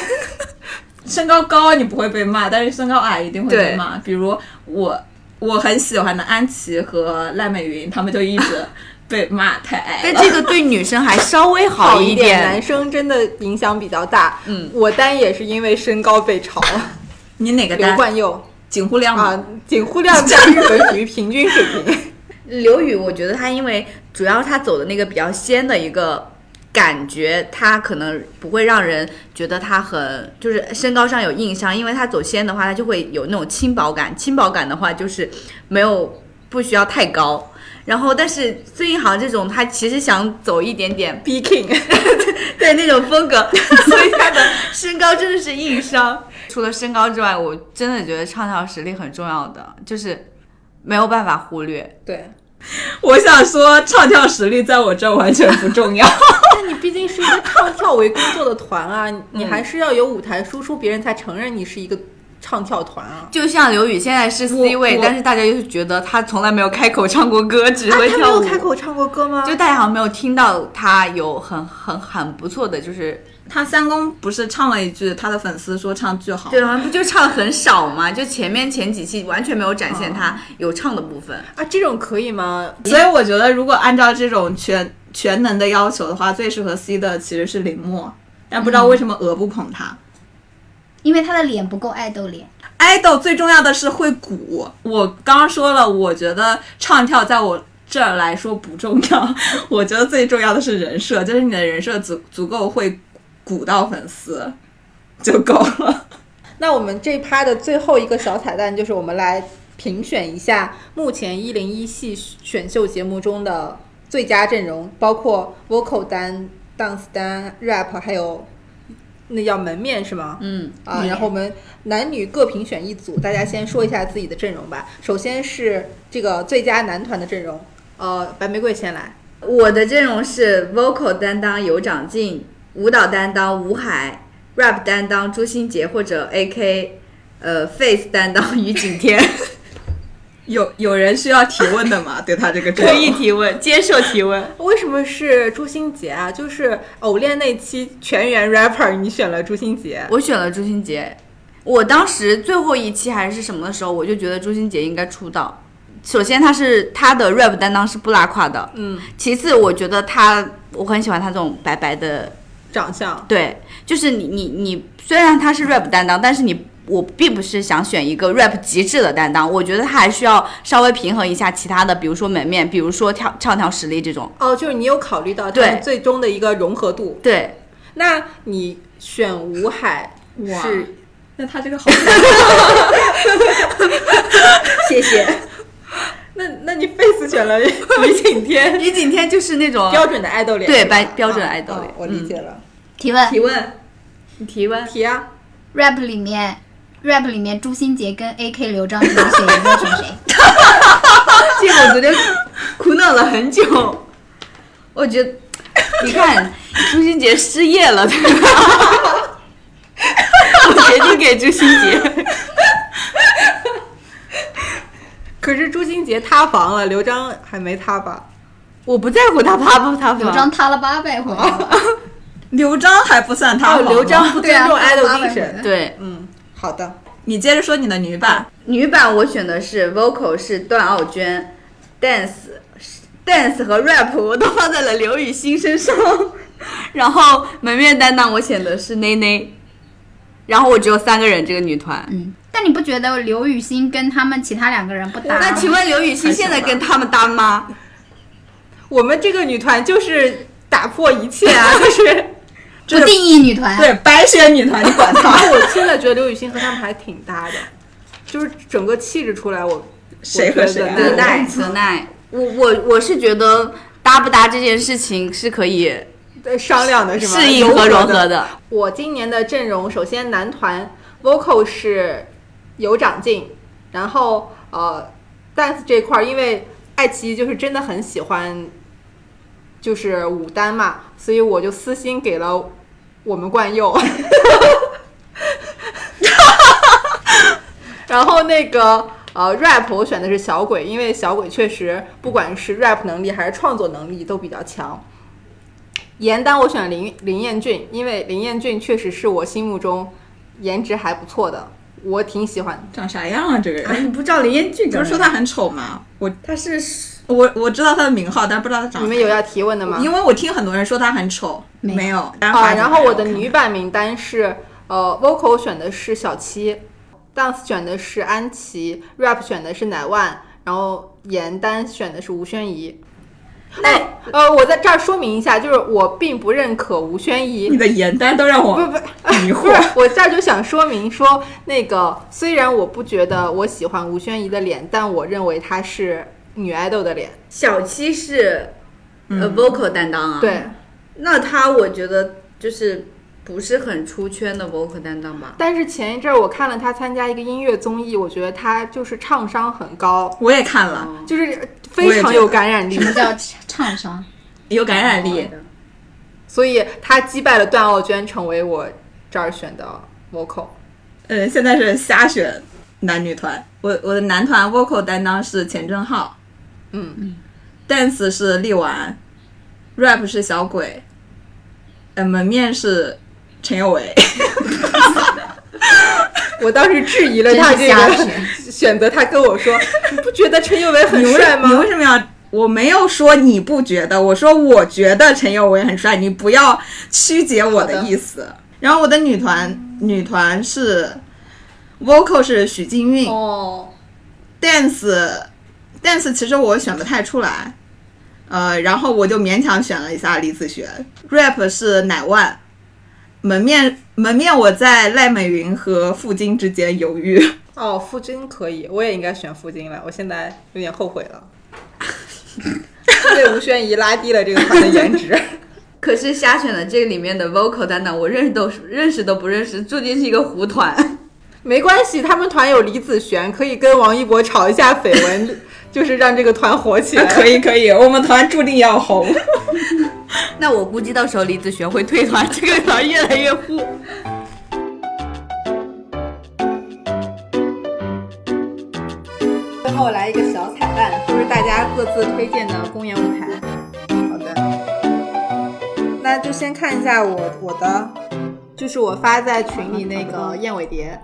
身高高你不会被骂，但是身高矮一定会被骂。比如我我很喜欢的安琪和赖美云，他们就一直被骂太矮。但这个对女生还稍微 [laughs] 好一点，男生真的影响比较大。嗯，我单也是因为身高被嘲。[laughs] 你哪个单？刘冠佑、景户亮啊，景户亮在日本属于平均水平。[laughs] 刘宇，我觉得他因为主要他走的那个比较仙的一个。感觉他可能不会让人觉得他很就是身高上有印象，因为他走仙的话，他就会有那种轻薄感。轻薄感的话，就是没有不需要太高。然后，但是孙一航这种，他其实想走一点点 [laughs] B King，[laughs] 对那种风格，[laughs] 所以他的身高真的是硬伤。除了身高之外，我真的觉得唱跳实力很重要的，就是没有办法忽略。对，我想说，唱跳实力在我这儿完全不重要。但你毕竟是一个唱跳为工作的团啊，你你还是要有舞台输出，别人才承认你是一个唱跳团啊。就像刘宇现在是 C 位，但是大家又觉得他从来没有开口唱过歌，只啊他没会跳舞。有开口唱过歌吗？就大家好像没有听到他有很很很不错的，就是他三公不是唱了一句，他的粉丝说唱巨好。对，好像不就唱的很少吗？就前面前几期完全没有展现他有唱的部分。啊，这种可以吗？所以我觉得，如果按照这种全全能的要求的话，最适合 C 的其实是林默，但不知道为什么鹅不捧他。因为他的脸不够爱豆脸。爱豆最重要的是会鼓。我刚刚说了，我觉得唱跳在我这儿来说不重要，[laughs] 我觉得最重要的是人设，就是你的人设足足够会鼓到粉丝就够了。[laughs] 那我们这一趴的最后一个小彩蛋就是我们来评选一下目前一零一系选秀节目中的最佳阵容，包括 vocal 单、dance 单、rap，还有那叫门面是吗？嗯，啊，然后我们男女各评选一组，大家先说一下自己的阵容吧。首先是这个最佳男团的阵容，呃，白玫瑰先来。我的阵容是 vocal 担当有长进，舞蹈担当吴海，rap 担当朱星杰或者 AK，呃，face 担当于景天。[laughs] 有有人需要提问的吗？[laughs] 对他这个可以提问，接受提问。为什么是朱星杰啊？就是偶练那期全员 rapper，你选了朱星杰。我选了朱星杰，我当时最后一期还是什么的时候，我就觉得朱星杰应该出道。首先，他是他的 rap 担当是不拉胯的，嗯，其次，我觉得他我很喜欢他这种白白的，长相对，就是你你你，虽然他是 rap 担当，但是你我并不是想选一个 rap 极致的担当，我觉得他还需要稍微平衡一下其他的，比如说门面，比如说跳唱跳实力这种。哦，就是你有考虑到他对们最终的一个融合度。对，那你选吴海哇是？那他这个好，[laughs] 谢谢。那那你 face 选了于景天，[laughs] 于景天就是那种标准的爱豆脸，对白标标准的爱豆脸我理解了。提问提问，你提问。提啊，，rap 里面，rap 里面朱星杰跟 AK 刘璋，你们选一个选谁？[laughs] 这个我昨天苦恼了很久。我觉得，你看朱星杰失业了，对吧？我决定给朱星杰。可是朱星杰塌房了，刘璋还没塌吧？我不在乎他塌不塌房刘璋塌了八百回了，[laughs] 刘璋还不算塌哦，吗刘璋不尊重 idol 精神。对嗯，好的。你接着说你的女版，女版我选的是 vocal 是段奥娟，dance dance 和 rap 我都放在了刘雨欣身上，然后门面担当我选的是内内，然后我只有三个人这个女团。嗯，但你不觉得刘雨欣跟他们其他两个人不搭？那请问刘雨欣现在跟他们搭吗？我们这个女团就是打破一切啊，就是。不定义女团，对白雪女团，你管然她？[laughs] 我现在觉得刘雨欣和他们还挺搭的，就是整个气质出来，我谁和谁啊我觉得德奈，德奈，我我我是觉得搭不搭这件事情是可以呃商量的是吗？适应和融合的。的。我今年的阵容，首先男团 vocal 是有长进，然后呃 dance 这块儿，因为爱奇艺就是真的很喜欢，就是舞担嘛，所以我就私心给了我们惯用。[laughs] 然后那个呃 rap 我选的是小鬼，因为小鬼确实不管是 rap 能力还是创作能力都比较强。颜单我选林林彦俊，因为林彦俊确实是我心目中颜值还不错的，我挺喜欢。长啥样啊？这个人？你不知道林彦俊不是说他很丑吗？我他是我我知道他的名号，但不知道他长。你们有要提问的吗？因为我听很多人说他很丑，没有。啊，然后我的女女版名单是呃，vocal 选的是小七，dance 选的是安琪，rap 选的是乃万，然后颜单选的是吴宣仪。那呃，我在这儿说明一下，就是我并不认可吴宣仪你的颜单都让我不不迷惑。[laughs] 我这儿就想说明说，那个虽然我不觉得我喜欢吴宣仪的脸，但我认为她是女爱豆的脸。小七是呃嗯。vocal 担当啊，，对，那他我觉得就是不是很出圈的 vocal 担当吧？但是前一阵儿我看了他参加一个音乐综艺，我觉得他就是唱商很高，我也看了，就是非常有感染力。什，么叫 [laughs] 唱商？有感染力。所以他击败了段奥娟，成为我这儿选的 vocal。呃，现在是瞎选男女团，我我的男团 vocal 担当是钱正浩嗯，，dance 是力丸，rap 是小鬼，呃，门面是陈有为。[laughs] 我当时质疑了他这个选选择，他跟我说：“你不觉得陈有为很帅吗你为什么要？我没有说你不觉得，我说我觉得陈有为很帅，你不要曲解我的意思。然后我的女团女团是 vocal 是许静？”韵、哦，dance dance 其实我选不太出来，呃，然后我就勉强选了一下李子璇。rap 是乃万，门面门面我在赖美云和付菁之间犹豫。哦，傅菁可以，我也应该选傅菁了，我现在有点后悔了，[laughs] 被吴宣仪拉低了这个团的颜值。可是瞎选的这个里面的 vocal 担当，我认识都认识都不认识，注定是一个糊团。没关系，他们团有李子璇，可以跟王一博炒一下绯闻，就是让这个团火起来。[laughs] 可以可以，我们团注定要红。[laughs] 那我估计到时候李子璇会退团，这个团越来越糊。最后来一个小彩蛋，就是大家各自推荐的公演舞台。好的，那就先看一下我我的，就是我发在群里那个燕尾蝶。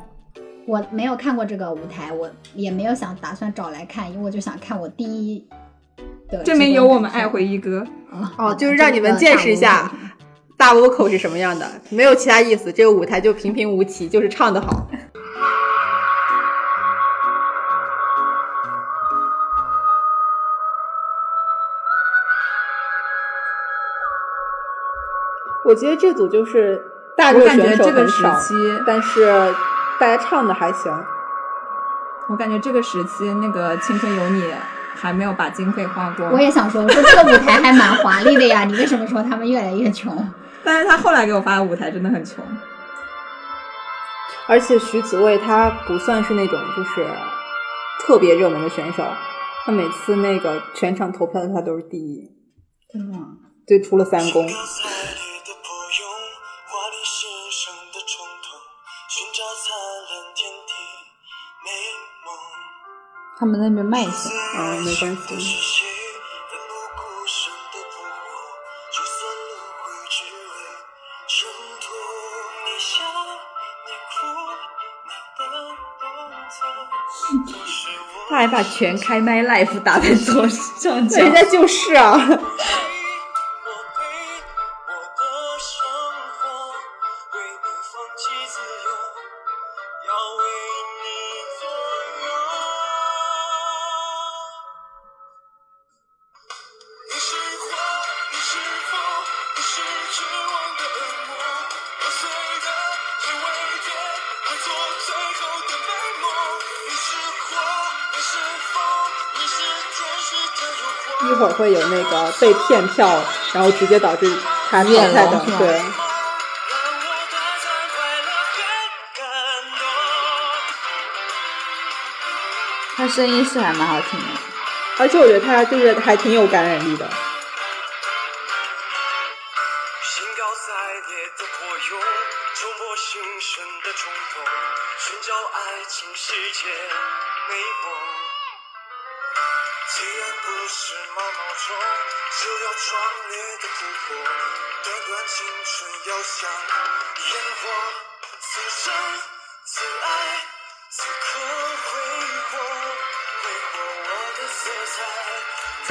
我没有看过这个舞台，我也没有想打算找来看，因为我就想看我第一的。证明有我们爱回忆哥，啊哦，就是让你们见识一下大 vocal 是什么样的，没有其他意思，这个舞台就平平无奇，就是唱的好。我觉得这组就是大热我感觉选手这个时很少，期，但是大家唱的还行。我感觉这个时期那个《青春有你》还没有把经费花光。我也想说，我说这个舞台还蛮华丽的呀，你为什么说他们越来越穷？[laughs] 但是他后来给我发的舞台真的很穷。而且徐子未他不算是那种就是特别热门的选手，他每次那个全场投票的他都是第一，真的吗？对，除了三公。笑，你哭，你的动作，都是我他还把全开麦 live 打在桌上 [laughs] 人，家就是啊，会有那个被骗票，然后直接导致他淘汰的，对。他声音是还蛮好听的。而且我觉得他就是还挺有感染力的。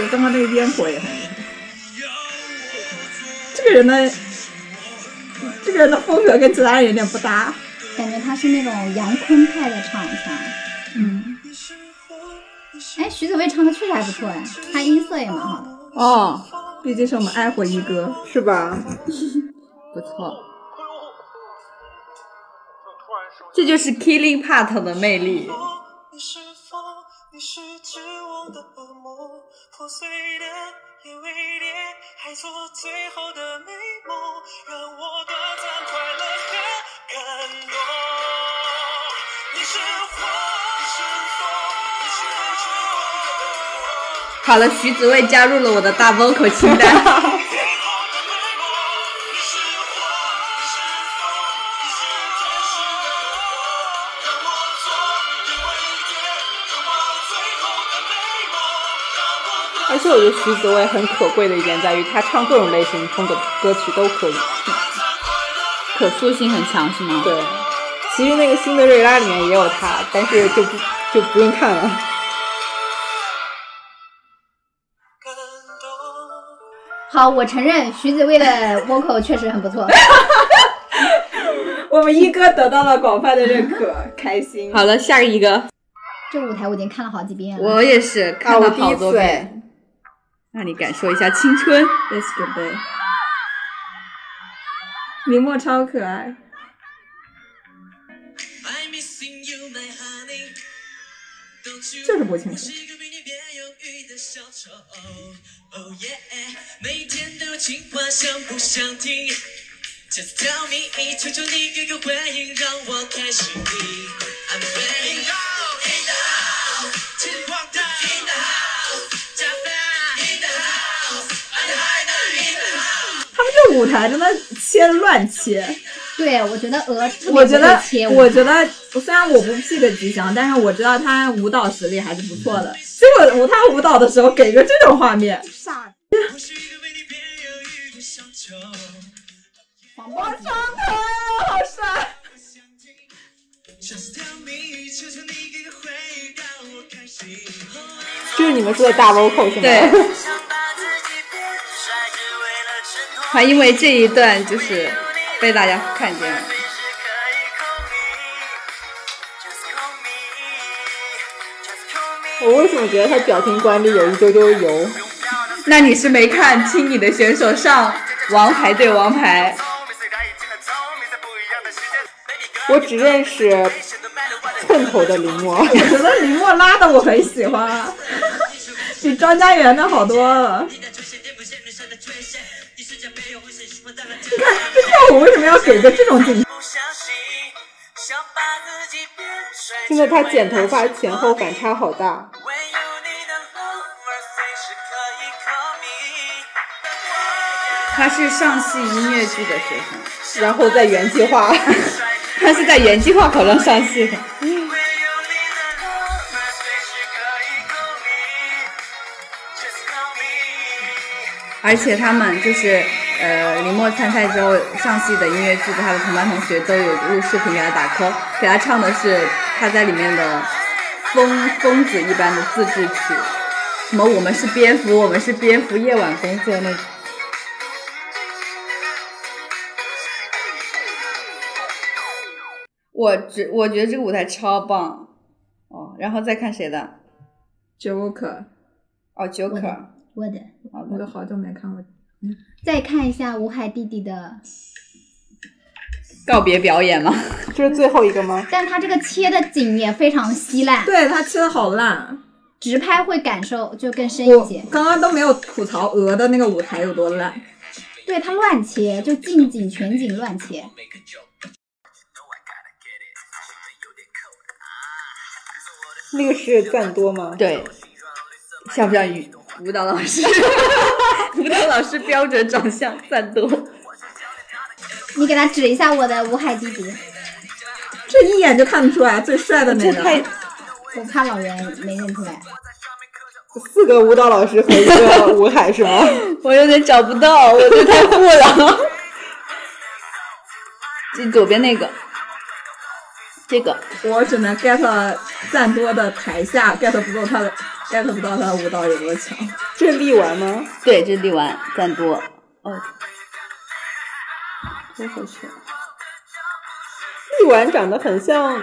刚刚那个烟火也很厉害。这个人的这个人的风格跟其他人有点不搭。感觉他是那种杨坤派的唱腔。嗯，哎，徐子未唱的确实还不错哎，他音色也蛮好的。哦，毕竟是我们爱火一哥。是吧？[laughs] 不错，这就是 Killing Part 的魅力。碎的还做最后的美梦，让我短暂快乐和感动。你是火，你是风，你是。好了，徐子未加入了我的大 vocal 清单。[laughs] 我觉得徐子未很可贵的一点在于，他唱各种类型风格的歌曲都可以。可塑性很强是吗？对，其实那个辛德瑞拉里面也有他，但是就不就不用看了。[laughs] 好，我承认徐子未的 vocal 确实很不错。[laughs] 我们一哥得到了广泛的认可，开心。好了，下一个，这个舞台我已经看了好几遍了。我也是看啊，了好多遍。，让你感受一下青春。Let's go, babe。明末超可爱，I'm missing you, my honey. Don't you 就是不清楚我是。一个比你别犹豫的小丑。Oh yeah，每天都有情话想不想听？Just tell me，求求你给个回应，让我开始听。I'm ready。这舞台真的切乱切。对，我觉得鹅特别我觉得不会切，我觉得虽然我不 pick 吉祥，但是我知道他舞蹈实力还是不错的。结果他舞蹈的时候给个这种画面，傻我是一个为你别犹豫的小丑。黄暴击。好帅！Just tell me，求求你给个回应，让我开心。这是你们说的大 vocal 是吗？对，还 [laughs] 因为这一段就是被大家看见了。我为什么觉得他表情管理有一丢丢油？那你是没看清你的选手上王牌对王牌，我只认识寸头的林默。我觉得林默拉的我很喜欢啊，[laughs] 比张家元的好多了。你看这跳舞为什么要给个这种镜头？现在他剪头发前后反差好大。他是上戏音乐剧的学生，然后在原计划，[laughs] 他是在原计划考上上戏的。而且他们就是呃，林默参赛之后上戏的音乐剧的他的同班同学都有录视频给他打 call，给他唱的是他在里面的疯疯子一般的自制曲，什么我们是蝙蝠，我们是蝙蝠，夜晚工作那种。我觉我觉得这个舞台超棒哦，然后再看谁的 Joker，哦，Joker，我的，我都好久没看过。再看一下吴海弟弟的，告别表演吗，[laughs] 这是最后一个吗？但他这个切的景也非常稀烂，对他切的好烂，直拍会感受就更深一些。刚刚都没有吐槽鹅的那个舞台有多烂。对他乱切，就近景全景乱切。那个是赞多吗？对，像不像舞舞蹈老师？[laughs] 舞蹈老师标准长相赞多，你给他指一下我的吴海弟弟，这一眼就看得出来最帅的那个。这太我怕老袁没认出来。四个舞蹈老师和一个吴海是吗？[laughs] 我有点找不到，我这太糊了。这左边那个，这个我只能 get 赞多的台下 get 不到他的 get 不到他舞蹈有多强。这是力丸吗？对，这是力丸赞多。哦，多回去。力丸长得很像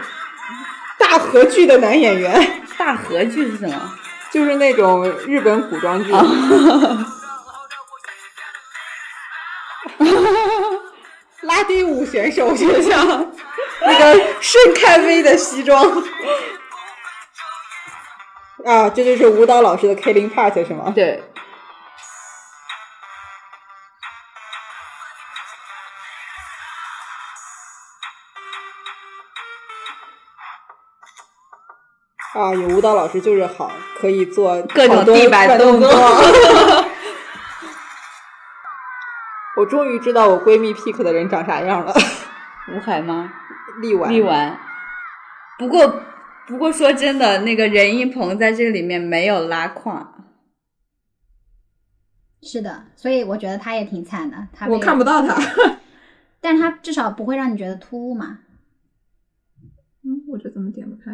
大和剧的男演员，[laughs] 大和剧是什么？[laughs] 就是那种日本古装剧。[laughs] 拉丁舞选手就像那个盛开威的西装。啊，这就是舞蹈老师的 killing part 是吗？对，啊，有舞蹈老师就是好，可以做各种地板动作 [laughs] 我终于知道我闺蜜 pick 的人长啥样了，吴海吗？[laughs] 力丸。力丸。不过，不过说真的，那个任一鹏在这里面没有拉胯，是的，所以我觉得他也挺惨的。他我看不到他。[laughs] 但他至少不会让你觉得突兀嘛。嗯，我这怎么点不开？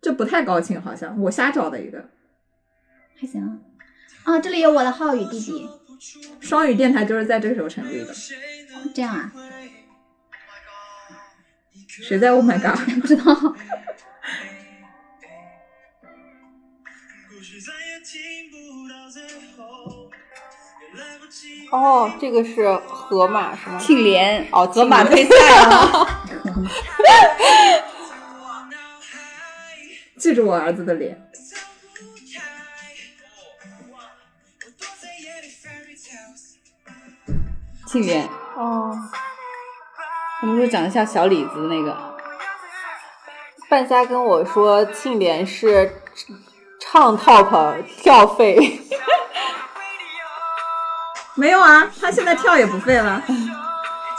这不太高清，好像我瞎找的一个还行。啊，这里有我的浩宇弟弟，双语电台，就是在这个时候成立的。这样啊？谁在？Oh my god！[laughs] 不知道。哦，这个是河马是吗？庆怜哦河马庆怜退赛了。记住 [laughs] 我儿子的脸。庆怜，哦，他们说长得像小李子那个，半夏跟我说庆怜是唱 top 跳废，[laughs] 没有啊，他现在跳也不废了。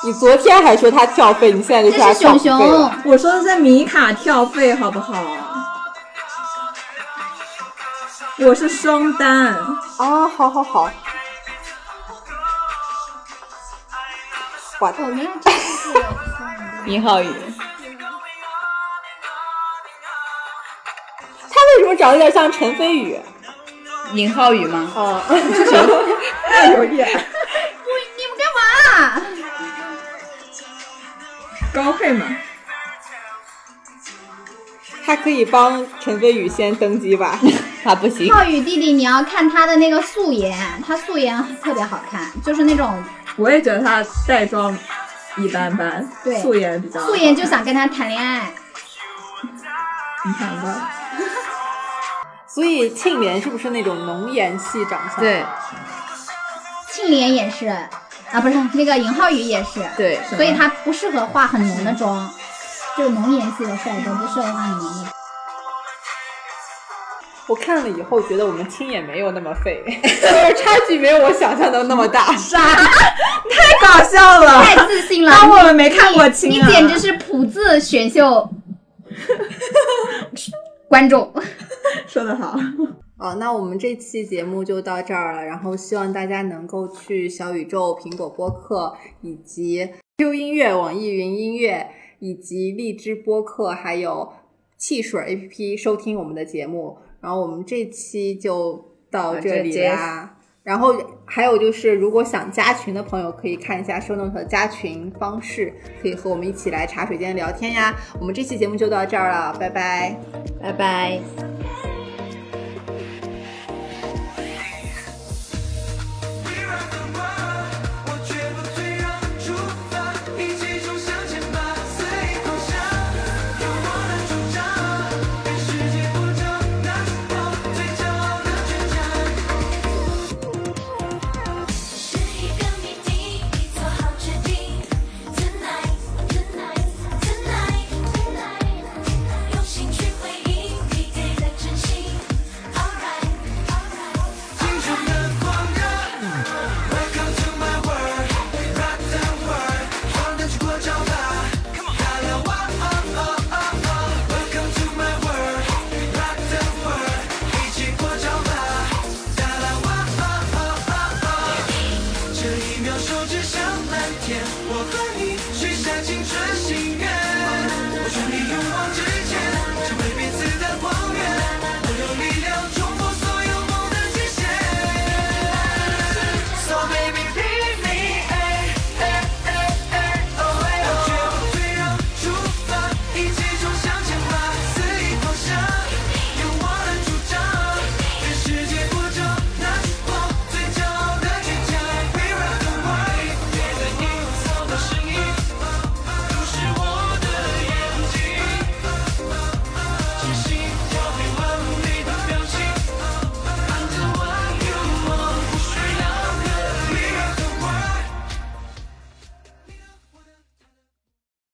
你昨天还说他跳废，你现在就说他跳不废我说的是米卡跳废，好不好？我是双单，啊，好好好，哇，哦，原来这个是尹浩宇，[laughs] 为什么长得有点像陈飞宇？尹浩宇吗？啊，[laughs] 有点你们干嘛？高配吗。他可以帮陈飞宇先登基吧？[laughs] 他不行，浩宇弟弟，你要看他的那个素颜，他素颜特别好看，就是那种我也觉得他带妆一般般，对素颜比较好素颜就想跟他谈恋爱。你看吧，所以庆怜是不是那种浓颜系长相？对庆怜也是啊，不是那个尹浩宇也是，对，所以他不适合化很浓的妆，就是浓颜系的帅哥不适合化很浓的。我看了以后觉得我们青也没有那么废，[laughs] 就是差距没有我想象的那么大。啥？[laughs] 太搞笑了！[laughs] 太自信了，当我们没看过亲你啊！简直是普字选秀观众。[laughs] 说得好。[laughs] 哦，那我们这期节目就到这儿了，然后希望大家能够去小宇宙、苹果播客以及 Q 音乐、网易云音乐以及荔枝播客，还有汽水 APP 收听我们的节目。然后我们这期就到这里啦。然后还有就是，如果想加群的朋友，可以看一下 show note 的加群方式，可以和我们一起来茶水间聊天呀。我们这期节目就到这儿了，拜拜。拜拜。